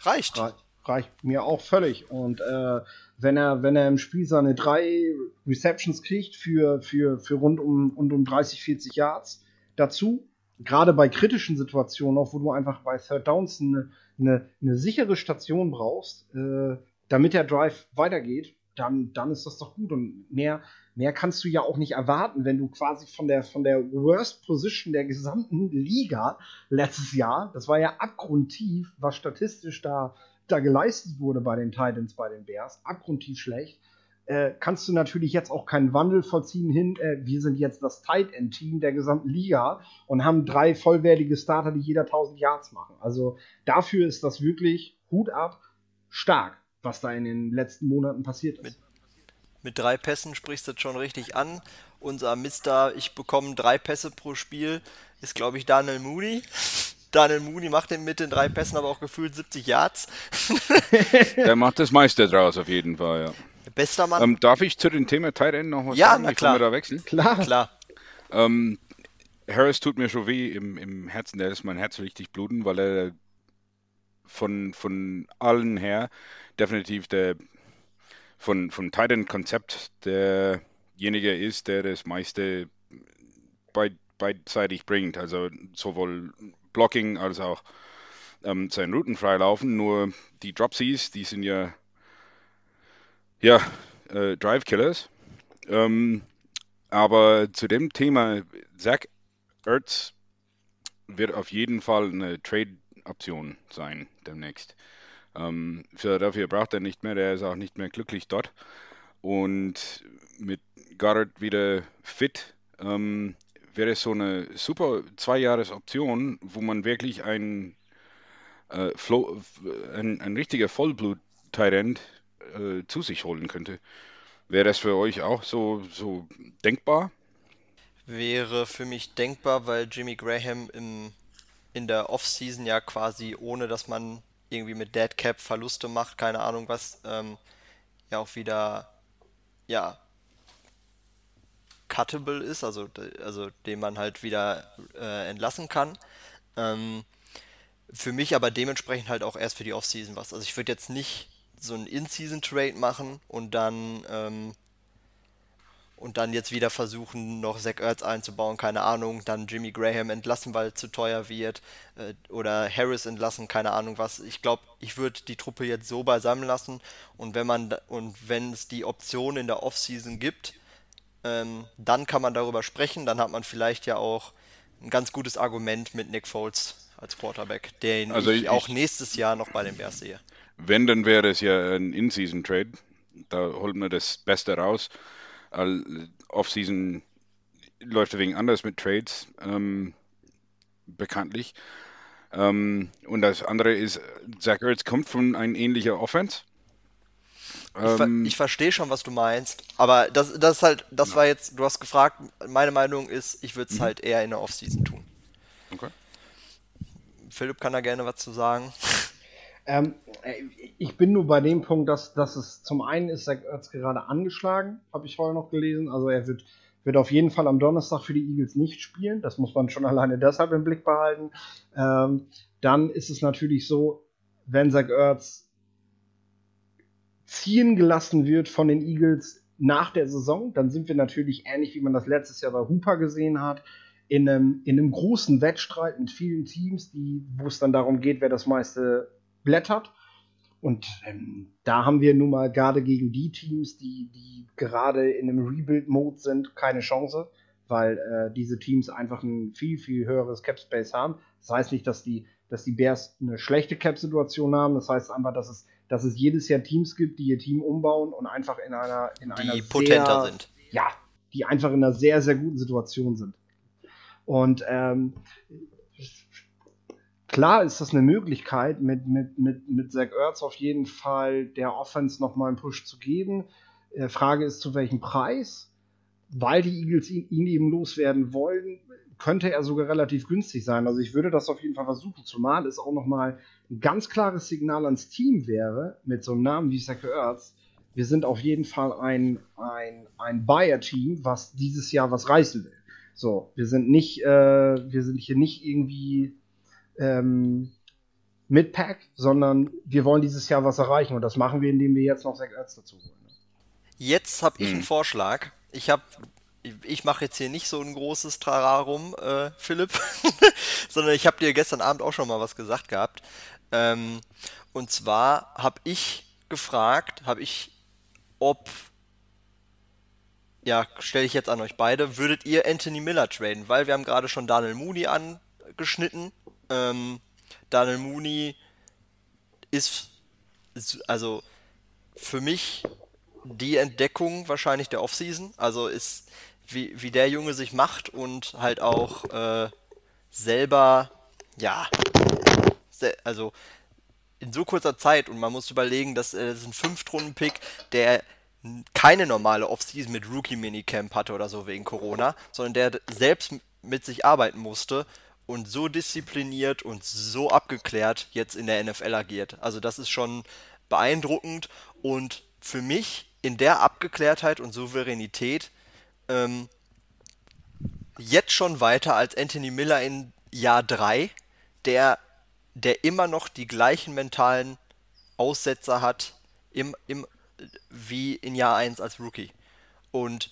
Reicht. Rei- reicht mir auch völlig. Und äh, wenn er, wenn er im Spiel seine drei Receptions kriegt für, für, für rund um, rund um 30, 40 Yards dazu, gerade bei kritischen Situationen, auch wo du einfach bei Third Downs eine, eine, eine sichere Station brauchst, äh, damit der Drive weitergeht, dann, dann ist das doch gut. Und mehr, mehr kannst du ja auch nicht erwarten, wenn du quasi von der, von der Worst Position der gesamten Liga letztes Jahr, das war ja abgrundtief, was statistisch da, da geleistet wurde bei den Titans, bei den Bears, abgrundtief schlecht, äh, kannst du natürlich jetzt auch keinen Wandel vollziehen hin, äh, wir sind jetzt das Tight End Team der gesamten Liga und haben drei vollwertige Starter, die jeder 1000 Yards machen. Also dafür ist das wirklich Hut ab, stark, was da in den letzten Monaten passiert ist. Mit- Mit drei Pässen sprichst du das schon richtig an. Unser Mister, ich bekomme drei Pässe pro Spiel, ist glaube ich Daniel Mooney. Daniel Mooney macht den mit den drei Pässen aber auch gefühlt 70 Yards. Der macht das meiste draus auf jeden Fall, ja. Bester Mann. Ähm, darf ich zu dem Thema Tight End noch was Ja, sagen, na bevor klar. wir da wechseln? Klar, Klar. Ähm, Harris tut mir schon weh im, im Herzen, der lässt mein Herz richtig bluten, weil er von, von allen her definitiv der von, vom Titan-Konzept derjenige ist, der das meiste beid, beidseitig bringt. Also sowohl Blocking als auch ähm, sein Routen freilaufen. Nur die Dropsies, die sind ja ja äh, Drive Killers. Ähm, aber zu dem Thema, Zach Ertz wird auf jeden Fall eine Trade-Option sein demnächst. Ähm, Philadelphia braucht er nicht mehr, der ist auch nicht mehr glücklich dort. Und mit Goddard wieder fit, ähm, wäre so eine super Zwei-Jahres-Option, wo man wirklich ein, äh, Flow, ein, ein richtiger Vollblut-Tight-End äh, zu sich holen könnte. Wäre das für euch auch so, so denkbar? Wäre für mich denkbar, weil Jimmy Graham im, in der Offseason ja quasi, ohne dass man irgendwie mit Dead Cap Verluste macht, keine Ahnung was, ähm, ja auch wieder, ja, cuttable ist, also, also den man halt wieder äh, entlassen kann. Ähm, für mich aber dementsprechend halt auch erst für die Offseason was. Also ich würde jetzt nicht so einen In-Season-Trade machen und dann ähm, und dann jetzt wieder versuchen, noch Zach Ertz einzubauen, keine Ahnung, dann Jimmy Graham entlassen, weil es zu teuer wird, äh, oder Harris entlassen, keine Ahnung was. Ich glaube, ich würde die Truppe jetzt so beisammen lassen und wenn man und wenn es die Option in der Offseason gibt, ähm, dann kann man darüber sprechen, dann hat man vielleicht ja auch ein ganz gutes Argument mit Nick Foles als Quarterback, den Also ich ich- auch nächstes Jahr noch bei den Bears sehe. Wenn, dann wäre es ja ein In-Season-Trade. Da holt man das Beste raus. Off-Season läuft wegen anders mit Trades, ähm, bekanntlich. Ähm, und das andere ist, Zach Ertz kommt von ein ähnlicher Offense. Ich, ver Ähm, ich verstehe schon, was du meinst, aber das, das ist halt, das war jetzt, du hast gefragt, meine Meinung ist, ich würde es halt eher in der Offseason tun. okay. Philipp kann da gerne was zu sagen. Ähm, äh, ich bin nur bei dem Punkt, dass, dass es zum einen ist Zach Ertz gerade angeschlagen, habe ich vorher noch gelesen. Also er wird, wird auf jeden Fall am Donnerstag für die Eagles nicht spielen. Das muss man schon alleine deshalb im Blick behalten. Ähm, dann ist es natürlich so, wenn Zach Ertz ziehen gelassen wird von den Eagles nach der Saison, dann sind wir natürlich ähnlich, wie man das letztes Jahr bei Hooper gesehen hat, in einem, in einem großen Wettstreit mit vielen Teams, die, wo es dann darum geht, wer das meiste blättert. Und ähm, da haben wir nun mal gerade gegen die Teams, die, die gerade in einem Rebuild-Mode sind, keine Chance, weil äh, diese Teams einfach ein viel, viel höheres Cap-Space haben. Das heißt nicht, dass die, dass die Bears eine schlechte Cap-Situation haben. Das heißt einfach, dass es, dass es jedes Jahr Teams gibt, die ihr Team umbauen und einfach in einer, in einer Die potenter sehr, sind. ja, die einfach in einer sehr, sehr guten Situation sind. Und ähm, klar ist das eine Möglichkeit, mit, mit, mit, mit Zach Ertz auf jeden Fall der Offense nochmal einen Push zu geben. Äh, Frage ist, zu welchem Preis? Weil die Eagles ihn, ihn eben loswerden wollen, könnte er sogar relativ günstig sein. Also ich würde das auf jeden Fall versuchen, zumal es auch nochmal ein ganz klares Signal ans Team wäre, mit so einem Namen wie Zach Ertz. Wir sind auf jeden Fall ein, ein, ein Buyer-Team, was dieses Jahr was reißen will. So, wir sind nicht, äh, wir sind hier nicht irgendwie ähm, mit Pack, sondern wir wollen dieses Jahr was erreichen und das machen wir, indem wir jetzt noch Zach Ertz dazu holen. Jetzt habe ich Hm. einen Vorschlag. Ich habe, ich mache jetzt hier nicht so ein großes Trararum, äh, Philipp, sondern ich habe dir gestern Abend auch schon mal was gesagt gehabt. Ähm, und zwar habe ich gefragt, habe ich, ob, ja, stelle ich jetzt an euch beide, würdet ihr Anthony Miller traden? Weil wir haben gerade schon Daniel Mooney angeschnitten. Ähm, Daniel Mooney ist, ist also für mich die Entdeckung wahrscheinlich der Offseason. Also ist, wie, wie der Junge sich macht und halt auch äh, selber, ja, se also in so kurzer Zeit und man muss überlegen, dass äh, das ist ein Fünftrunden-Pick, der keine normale Offseason mit Rookie-Minicamp hatte oder so wegen Corona, sondern der selbst mit sich arbeiten musste und so diszipliniert und so abgeklärt jetzt in der NFL agiert. Also das ist schon beeindruckend und für mich in der Abgeklärtheit und Souveränität ähm, jetzt schon weiter als Anthony Miller in Jahr 3, der, der immer noch die gleichen mentalen Aussetzer hat im, im, wie in Jahr 1 als Rookie. Und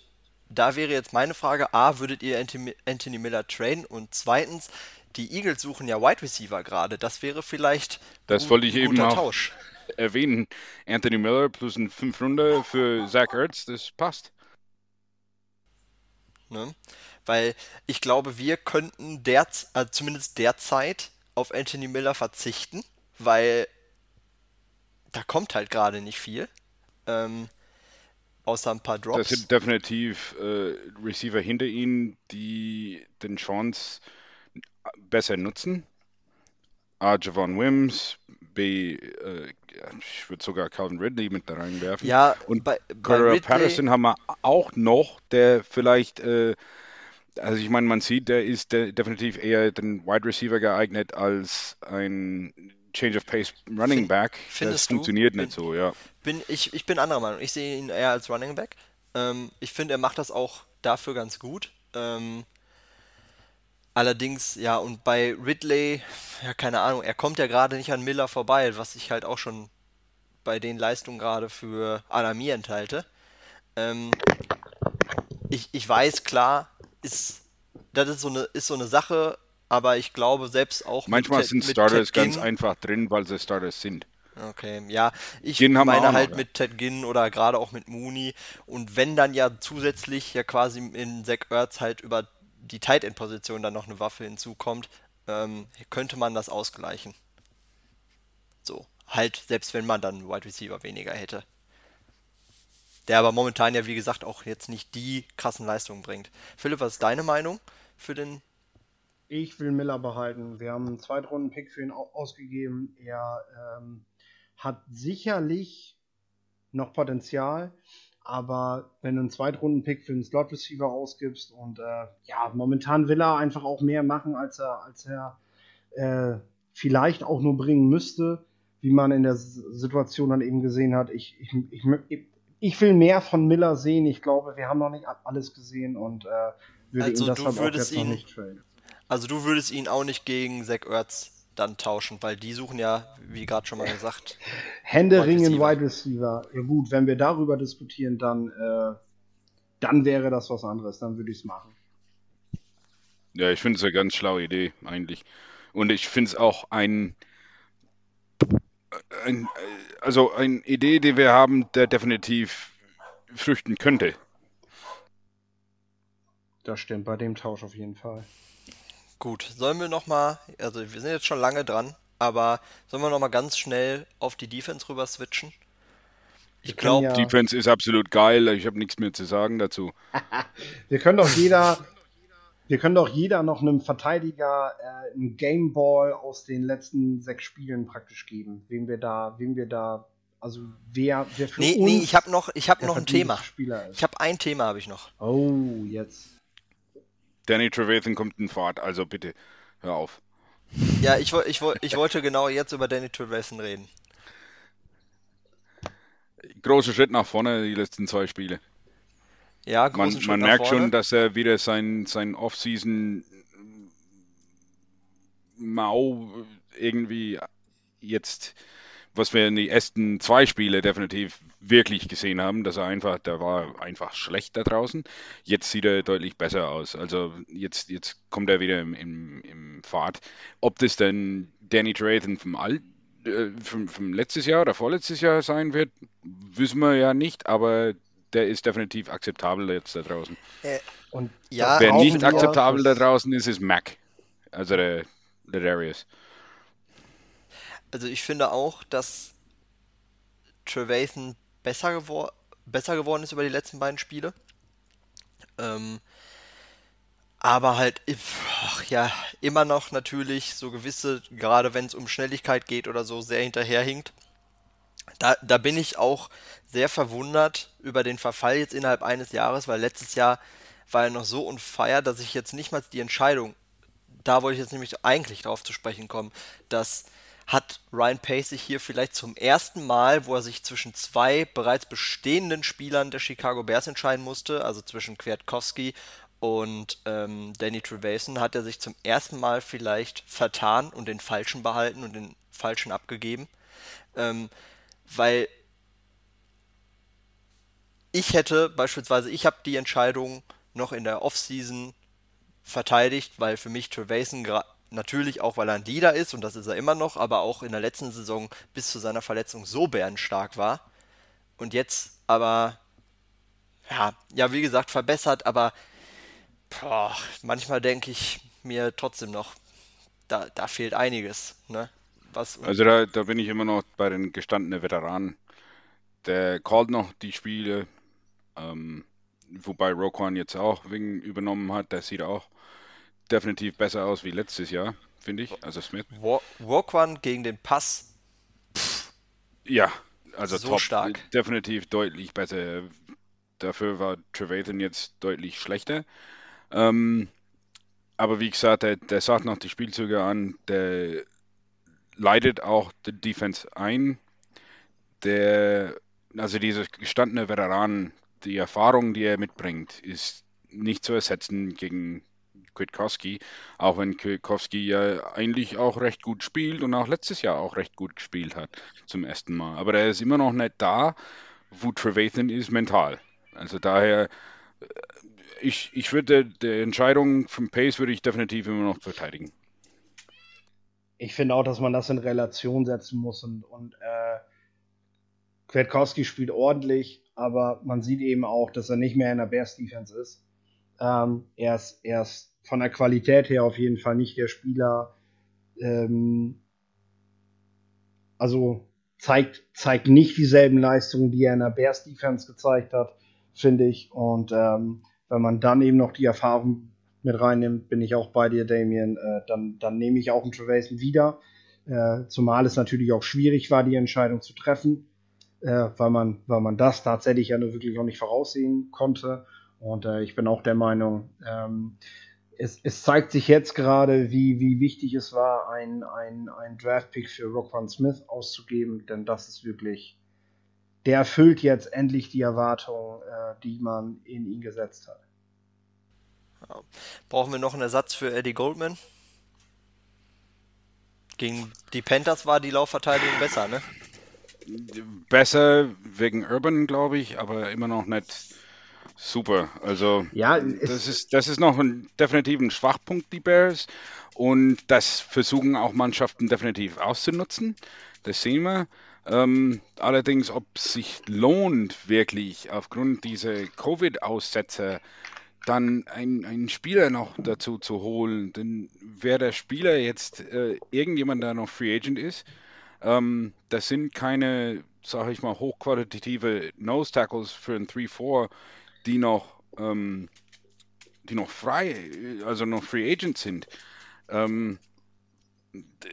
da wäre jetzt meine Frage, A, würdet ihr Anthony, Miller traden? Und zweitens, die Eagles suchen ja Wide Receiver gerade. Das wäre vielleicht Das wollte ich ein eben guter auch Tausch. erwähnen. Anthony Miller plus ein 5 Runde für Zach Ertz, das passt. Ne? Weil ich glaube, wir könnten der, äh, zumindest derzeit auf Anthony Miller verzichten, weil da kommt halt gerade nicht viel. Ähm, außer ein paar Das Drops. sind definitiv äh, Receiver hinter ihnen, die den Chance besser nutzen. A. Javon Wims, B. Äh, ich würde sogar Calvin Ridley mit da reinwerfen. Ja, Und bei, bei Ridley, Patterson haben wir auch noch, der vielleicht, äh, also ich meine, man sieht, der ist de definitiv eher den Wide Receiver geeignet als ein Change of Pace Running Back. Das findest du? funktioniert Bin- nicht so, ja. bin ich, ich bin anderer Meinung. Ich sehe ihn eher als Running Back. Ähm, ich finde, er macht das auch dafür ganz gut. Ähm, allerdings, ja, und bei Ridley, ja, keine Ahnung, er kommt ja gerade nicht an Miller vorbei, was ich halt auch schon bei den Leistungen gerade für Alami enthalte. Ähm, ich, ich weiß, klar, ist, das ist so eine, ist so eine Sache, aber ich glaube selbst auch Manchmal Ted- sind mit Starters Ted ganz einfach drin, weil sie Starters sind. Okay, ja, ich Ginn meine noch, halt ja. mit Ted Ginn oder gerade auch mit Mooney und wenn dann ja zusätzlich ja quasi in Zach Ertz halt über die Tight End Position dann noch eine Waffe hinzukommt, ähm, könnte man das ausgleichen. So, halt selbst wenn man dann einen Wide Receiver weniger hätte. Der aber momentan ja wie gesagt auch jetzt nicht die krassen Leistungen bringt. Philipp, was ist deine Meinung für den Ich will Miller behalten. Wir haben einen Zweitrunden-Pick für ihn ausgegeben. Er ähm, hat sicherlich noch Potenzial, aber wenn du einen Zweitrunden-Pick für einen Slot-Receiver ausgibst und äh, ja, momentan will er einfach auch mehr machen, als er, als er äh, vielleicht auch nur bringen müsste, wie man in der Situation dann eben gesehen hat. Ich, ich, ich, ich will mehr von Miller sehen. Ich glaube, wir haben noch nicht alles gesehen und äh, würde also ihn deshalb auch jetzt ihn, noch nicht traden. Also du würdest ihn auch nicht gegen Zach Ertz dann tauschen, weil die suchen ja, wie gerade schon mal gesagt, Händering in Wide Receiver. Ja gut, wenn wir darüber diskutieren, dann, äh, dann wäre das was anderes. Dann würde ich es machen. Ja, ich finde es eine ganz schlaue Idee eigentlich. Und ich finde es auch ein, ein, also eine Idee, die wir haben, der definitiv früchten könnte. Das stimmt bei dem Tausch auf jeden Fall. Gut, sollen wir nochmal, also wir sind jetzt schon lange dran, aber sollen wir nochmal ganz schnell auf die Defense rüber switchen? Ich glaube, ja Defense ist absolut geil. Ich habe nichts mehr zu sagen dazu. wir können doch jeder, wir können doch jeder noch einem Verteidiger äh, einen Gameball aus den letzten sechs Spielen praktisch geben, wem wir da, wem wir da, also wer, wer für nee, uns nee, ich habe noch, ich habe noch ein Thema. Ich habe ein Thema, habe ich noch. Oh, jetzt. Danny Trevathan kommt in Fahrt, also bitte, hör auf. Ja, ich, ich, ich wollte genau jetzt über Danny Trevathan reden. Großer Schritt nach vorne, die letzten zwei Spiele. Ja, großen man, Schritt man nach merkt vorne. schon, dass er wieder sein, sein Off-Season Mau irgendwie jetzt was wir in den ersten zwei Spiele definitiv wirklich gesehen haben, dass er einfach, der war einfach schlecht da draußen. Jetzt sieht er deutlich besser aus. Also jetzt, jetzt kommt er wieder im, im, im Fahrt. Ob das denn Danny Trevathan vom Alt äh, vom, vom letztes Jahr oder vorletztes Jahr sein wird, wissen wir ja nicht, aber der ist definitiv akzeptabel jetzt da draußen. Äh, und ja, Wer nicht akzeptabel da draußen ist, ist Mac. Also der, der Darius also ich finde auch, dass Trevathan besser, gewor besser geworden ist über die letzten beiden Spiele. Ähm, aber halt, ach ja, immer noch natürlich so gewisse, gerade wenn es um Schnelligkeit geht oder so, sehr hinterherhinkt. Da, da bin ich auch sehr verwundert über den Verfall jetzt innerhalb eines Jahres, weil letztes Jahr war er noch so unfeier, dass ich jetzt nicht mal die Entscheidung, da wollte ich jetzt nämlich eigentlich drauf zu sprechen kommen, dass hat Ryan Pace sich hier vielleicht zum ersten Mal, wo er sich zwischen zwei bereits bestehenden Spielern der Chicago Bears entscheiden musste, also zwischen Kwiatkowski und ähm, Danny Trevathan, hat er sich zum ersten Mal vielleicht vertan und den falschen behalten und den falschen abgegeben. Ähm, weil ich hätte beispielsweise, ich habe die Entscheidung noch in der Offseason verteidigt, weil für mich Trevathan Natürlich auch, weil er ein Leader ist und das ist er immer noch, aber auch in der letzten Saison bis zu seiner Verletzung so bärenstark war. Und jetzt aber, ja, ja wie gesagt, verbessert, aber boah, manchmal denke ich mir trotzdem noch, da, da fehlt einiges. Ne? Was, also da, da bin ich immer noch bei den gestandenen Veteranen. Der callt noch die Spiele, ähm, wobei Roquan jetzt auch wegen übernommen hat, der sieht auch definitiv besser aus wie letztes Jahr, finde ich. Also Smith. Walk One gegen den Pass. Pff. Ja, also so top, stark. definitiv deutlich besser. Dafür war Trevathan jetzt deutlich schlechter. Ähm, aber wie gesagt, der, der sagt noch die Spielzüge an, der leitet auch die Defense ein. Der, also diese gestandene Veteran, die Erfahrung, die er mitbringt, ist nicht zu ersetzen gegen Kwiatkowski, auch wenn Kwiatkowski ja eigentlich auch recht gut spielt und auch letztes Jahr auch recht gut gespielt hat zum ersten Mal. Aber er ist immer noch nicht da, wo Trevathan ist mental. Also daher, äh, ich, ich würde die Entscheidung vom Pace würde ich definitiv immer noch verteidigen. Ich finde auch, dass man das in Relation setzen muss und, und äh, Kwiatkowski spielt ordentlich, aber man sieht eben auch, dass er nicht mehr in der Bears Defense ist. Ähm, er, ist, er ist von der Qualität her auf jeden Fall nicht der Spieler. Ähm, also zeigt, zeigt nicht dieselben Leistungen, die er in der Bears Defense gezeigt hat, finde ich. Und ähm, wenn man dann eben noch die Erfahrung mit reinnimmt, bin ich auch bei dir, Damien. Äh, dann, dann nehme ich auch einen Trevason wieder. Äh, zumal es natürlich auch schwierig war, die Entscheidung zu treffen, äh, weil, man, weil man das tatsächlich ja nur wirklich auch nicht voraussehen konnte. Und äh, ich bin auch der Meinung, ähm, es, es, zeigt sich jetzt gerade, wie, wie wichtig es war, ein, ein, ein Draft-Pick für Rockwan Smith auszugeben, denn das ist wirklich, der erfüllt jetzt endlich die Erwartung, äh, die man in ihn gesetzt hat. Ja. Brauchen wir noch einen Ersatz für Eddie Goldman? Gegen die Panthers war die Laufverteidigung besser, ne? Besser wegen Urban, glaube ich, aber immer noch nicht super. Also ja, das ist, das ist noch ein, definitiv ein Schwachpunkt, die Bears. Und das versuchen auch Mannschaften definitiv auszunutzen. Das sehen wir. Ähm, allerdings, ob es sich lohnt, wirklich aufgrund dieser Covid-Aussetzer dann einen Spieler noch dazu zu holen, denn wer der Spieler jetzt äh, irgendjemand, der noch Free Agent ist, ähm, das sind keine, sage ich mal, hochqualitative Nose Tackles für ein 3-4, die noch, ähm, die noch frei, also noch Free Agent sind. Ähm,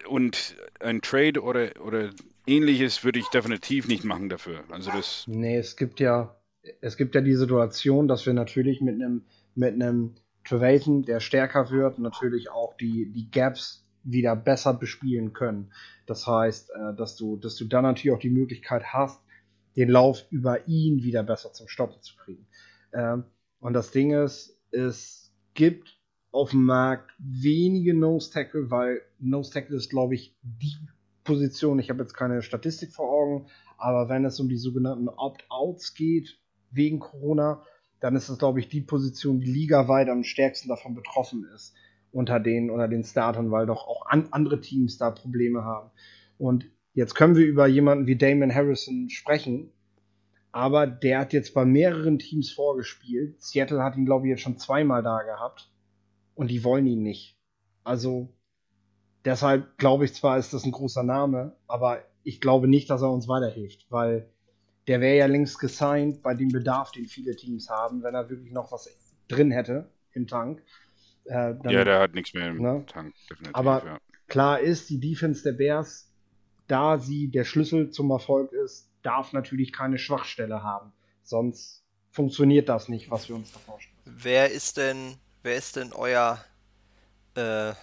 und ein Trade oder, oder ähnliches würde ich definitiv nicht machen dafür. Also das. Nee, es gibt ja, es gibt ja die Situation, dass wir natürlich mit einem mit einem Trevathan, der stärker wird, natürlich auch die, die Gaps wieder besser bespielen können. Das heißt, äh, dass du, dass du dann natürlich auch die Möglichkeit hast, den Lauf über ihn wieder besser zum Stoppen zu kriegen. Ähm, und das Ding ist, es gibt auf dem Markt wenige Nose Tackle, weil Nose Tackle ist, glaube ich, die Position. Ich habe jetzt keine Statistik vor Augen, aber wenn es um die sogenannten Opt-outs geht wegen Corona, dann ist es, glaube ich, die Position, die ligaweit am stärksten davon betroffen ist unter den, unter den Startern, weil doch auch an, andere Teams da Probleme haben. Und jetzt können wir über jemanden wie Damon Harrison sprechen, aber der hat jetzt bei mehreren Teams vorgespielt. Seattle hat ihn, glaube ich, jetzt schon zweimal da gehabt und die wollen ihn nicht. Also deshalb glaube ich zwar, ist das ein großer Name, aber ich glaube nicht, dass er uns weiterhilft, weil der wäre ja längst gesigned bei dem Bedarf, den viele Teams haben, wenn er wirklich noch was drin hätte im Tank. Äh, dann, ja, der hat nichts mehr im ne? Tank, definitiv. Aber ja. klar ist, die Defense der Bears, da sie der Schlüssel zum Erfolg ist, darf natürlich keine Schwachstelle haben. Sonst funktioniert das nicht, was wir uns da vorstellen. Wer ist denn, wer ist denn euer, äh,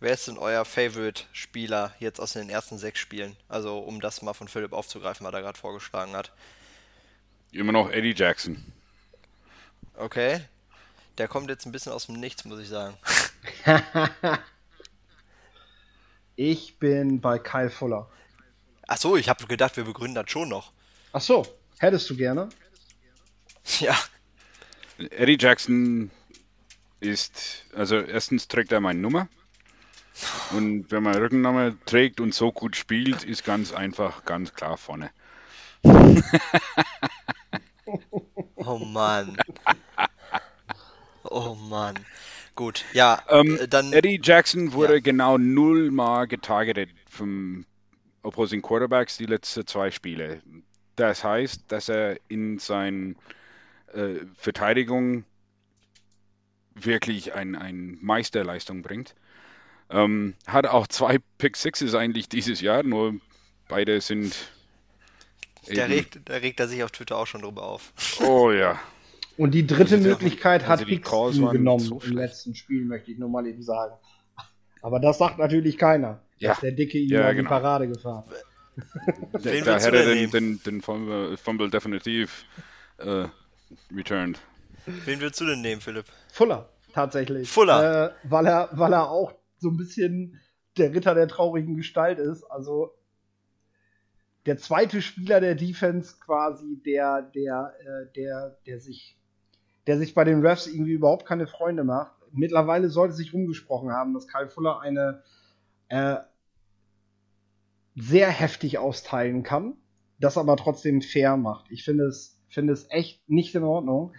wer ist denn euer Favorite-Spieler jetzt aus den ersten sechs Spielen? Also um das mal von Philipp aufzugreifen, was er gerade vorgeschlagen hat. Immer noch Eddie Jackson. Okay. Der kommt jetzt ein bisschen aus dem Nichts, muss ich sagen. ich bin bei Kyle Fuller. Ach so, ich habe gedacht, wir begründen das schon noch. Ach so, hättest du gerne? Ja. Eddie Jackson ist, also erstens trägt er meine Nummer. Und wenn man Rückennummer trägt und so gut spielt, ist ganz einfach, ganz klar vorne. oh Mann. Oh Mann. Gut, ja, ähm, äh, dann. Eddie Jackson wurde ja. genau nullmal getargetet vom Opposing Quarterbacks die letzten zwei Spiele. Das heißt, dass er in seiner äh, Verteidigung wirklich ein, ein Meisterleistung bringt. Ähm, hat auch zwei Pick Sixes eigentlich dieses Jahr, nur beide sind. Da regt, da regt er sich auf Twitter auch schon drüber auf. Oh ja. Und die dritte also Möglichkeit hat Hicks genommen so im letzten Spiel, möchte ich nur mal eben sagen. Aber das sagt natürlich keiner. Ja. Dass der Dicke ihm ja, genau. die Parade gefahren. Wen da hätte er den, den, den Fumble, Fumble definitiv äh, returned. Wen willst du denn nehmen, Philipp? Fuller, tatsächlich. Fuller. Äh, weil, er, weil er auch so ein bisschen der Ritter der traurigen Gestalt ist. Also der zweite Spieler der Defense quasi, der, der, äh, der, der sich der sich bei den Refs irgendwie überhaupt keine Freunde macht. Mittlerweile sollte sich umgesprochen haben, dass Kyle Fuller eine äh, sehr heftig austeilen kann, das aber trotzdem fair macht. Ich finde es, finde es echt nicht in Ordnung,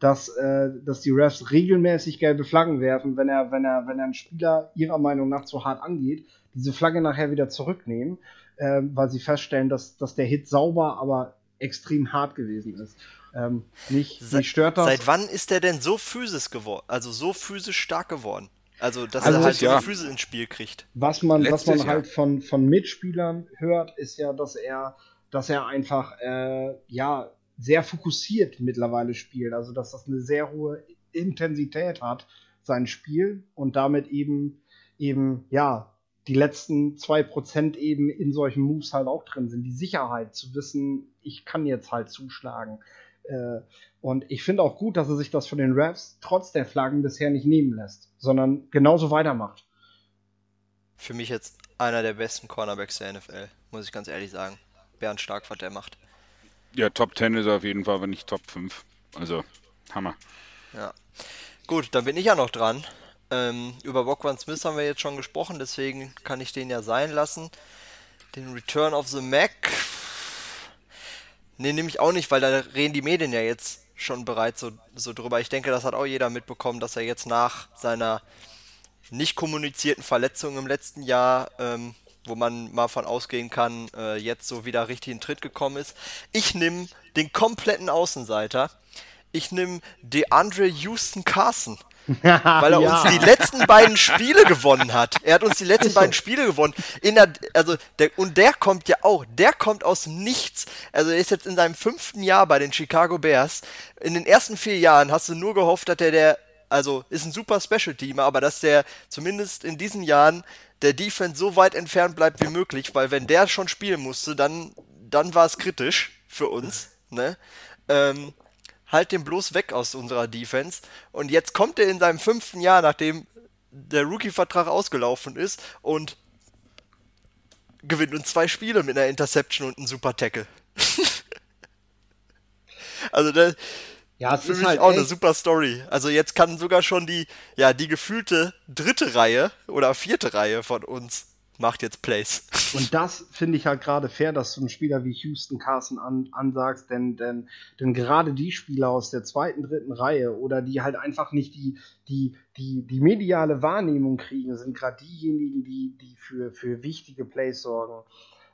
dass, äh, dass die Refs regelmäßig gelbe Flaggen werfen, wenn er, wenn er, wenn er einen Spieler ihrer Meinung nach zu hart angeht, diese Flagge nachher wieder zurücknehmen, äh, weil sie feststellen, dass, dass der Hit sauber, aber extrem hart gewesen ist. Ähm, mich, Se mich stört das. Seit wann ist der denn so physisch geworden? Also so physisch stark geworden? Also, dass Also er halt das so. Physis ins Spiel kriegt. Was man, was man halt von, von Mitspielern hört, ist ja, dass er, dass er einfach äh, ja sehr fokussiert mittlerweile spielt. Also dass das eine sehr hohe Intensität hat, sein Spiel, und damit eben eben, ja, die letzten 2% eben in solchen Moves halt auch drin sind. Die Sicherheit zu wissen, ich kann jetzt halt zuschlagen. Äh, und ich finde auch gut, dass er sich das von den Refs trotz der Flaggen bisher nicht nehmen lässt, sondern genauso weitermacht. Für mich jetzt einer der besten Cornerbacks der NFL, muss ich ganz ehrlich sagen. Bernd Stark, was der macht. Ja, Top 10 ist er auf jeden Fall, aber nicht Top 5. Also, Hammer. Ja. Gut, dann bin ich ja noch dran. Ähm, über Rockwan Smith haben wir jetzt schon gesprochen, deswegen kann ich den ja sein lassen. Den Return of the Mac. Ne, nehme ich auch nicht, weil da reden die Medien ja jetzt schon bereits so, so drüber. Ich denke, das hat auch jeder mitbekommen, dass er jetzt nach seiner nicht kommunizierten Verletzung im letzten Jahr, ähm, wo man mal von ausgehen kann, äh, jetzt so wieder richtig in Tritt gekommen ist. Ich nehme den kompletten Außenseiter. Ich nehme DeAndre Houston Carson. Weil er Ja. uns die letzten beiden Spiele gewonnen hat. Er hat uns die letzten beiden Spiele gewonnen. In der, also der, und der kommt ja auch, der kommt aus Nichts. Also er ist jetzt in seinem fünften Jahr bei den Chicago Bears. In den ersten vier Jahren hast du nur gehofft, dass der, der also ist ein super Special Teamer, aber dass der zumindest in diesen Jahren der Defense so weit entfernt bleibt wie möglich, weil wenn der schon spielen musste, dann, dann war es kritisch für uns. Ne? Ähm, halt den bloß weg aus unserer Defense. Und jetzt kommt er in seinem fünften Jahr, nachdem der Rookie-Vertrag ausgelaufen ist und gewinnt uns zwei Spiele mit einer Interception und einem Super Tackle. also das Ja, es für ist mich halt auch eine echt- super Story. Also jetzt kann sogar schon die, ja, die gefühlte dritte Reihe oder vierte Reihe von uns macht jetzt Plays. Und das finde ich halt gerade fair, dass du einen Spieler wie Houston Carson an, ansagst, denn, denn, denn gerade die Spieler aus der zweiten, dritten Reihe oder die halt einfach nicht die, die, die, die mediale Wahrnehmung kriegen, sind gerade diejenigen, die, die für, für wichtige Plays sorgen.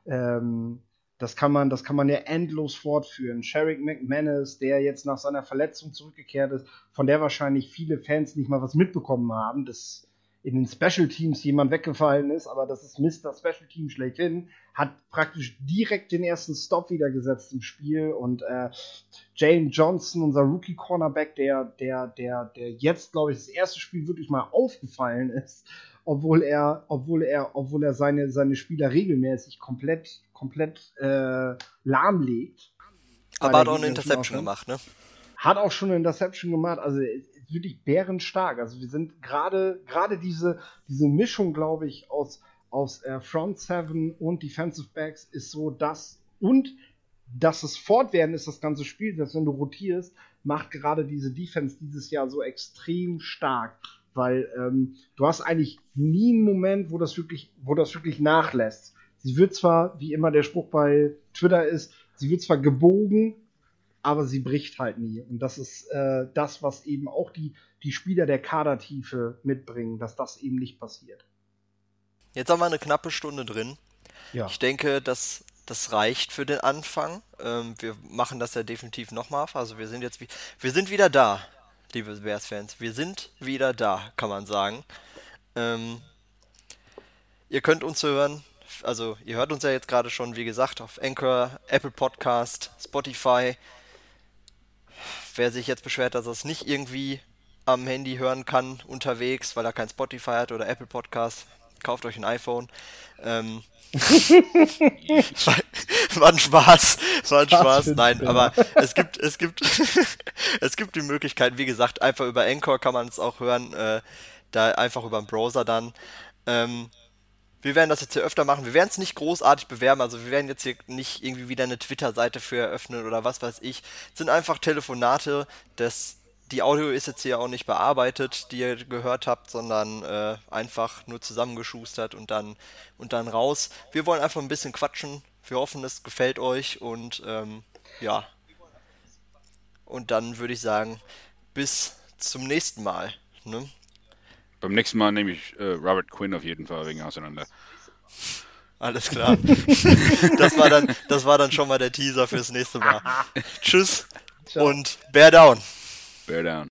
Ähm, das kann man, das kann man ja endlos fortführen. Sherrick McManus, der jetzt nach seiner Verletzung zurückgekehrt ist, von der wahrscheinlich viele Fans nicht mal was mitbekommen haben, dass in den Special Teams jemand weggefallen ist, aber das ist Mr. Special Team schlechthin, hat praktisch direkt den ersten Stop wieder gesetzt im Spiel und äh, Jane Johnson, unser Rookie Cornerback, der, der, der, der jetzt, glaube ich, das erste Spiel wirklich mal aufgefallen ist, obwohl er, obwohl er, obwohl er seine, seine Spieler regelmäßig komplett, komplett äh, lahmlegt. Aber hat auch eine Interception gemacht, ne? Hat auch schon eine Interception gemacht, also wirklich bärenstark. Also wir sind gerade gerade diese diese Mischung, glaube ich, aus aus äh, Front Seven und Defensive Backs ist so das und dass es fortwährend ist, das ganze Spiel, dass wenn du rotierst, macht gerade diese Defense dieses Jahr so extrem stark, weil ähm, du hast eigentlich nie einen Moment, wo das wirklich, wo das wirklich nachlässt. Sie wird zwar, wie immer der Spruch bei Twitter ist, sie wird zwar gebogen, aber sie bricht halt nie. Und das ist äh, das, was eben auch die, die Spieler der Kadertiefe mitbringen, dass das eben nicht passiert. Jetzt haben wir eine knappe Stunde drin. Ja. Ich denke, das, das reicht für den Anfang. Ähm, wir machen das ja definitiv nochmal. Also wir sind jetzt wie, wir sind wieder da, liebe Bears-Fans. Wir sind wieder da, kann man sagen. Ähm, ihr könnt uns hören, also ihr hört uns ja jetzt gerade schon, wie gesagt, auf Anchor, Apple Podcast, Spotify. Wer sich jetzt beschwert, dass er es nicht irgendwie am Handy hören kann unterwegs, weil er kein Spotify hat oder Apple Podcast, kauft euch ein iPhone. Ähm, war ein Spaß, war ein Spaß. Nein, aber es gibt, es gibt, es gibt die Möglichkeit, wie gesagt, einfach über Anchor kann man es auch hören, äh, da einfach über den Browser dann. Ähm, wir werden das jetzt hier öfter machen. Wir werden es nicht großartig bewerben. Also wir werden jetzt hier nicht irgendwie wieder eine Twitter-Seite für eröffnen oder was weiß ich. Es sind einfach Telefonate. Das, die Audio ist jetzt hier auch nicht bearbeitet, die ihr gehört habt, sondern äh, einfach nur zusammengeschustert und dann, und dann raus. Wir wollen einfach ein bisschen quatschen. Wir hoffen, es gefällt euch und ähm, ja. Und dann würde ich sagen, bis zum nächsten Mal. Ne? Beim nächsten Mal nehme ich äh, Robert Quinn auf jeden Fall wegen auseinander. Alles klar. das, war dann, das war dann schon mal der Teaser fürs nächste Mal. Tschüss Ciao. und Bear down. Bear down.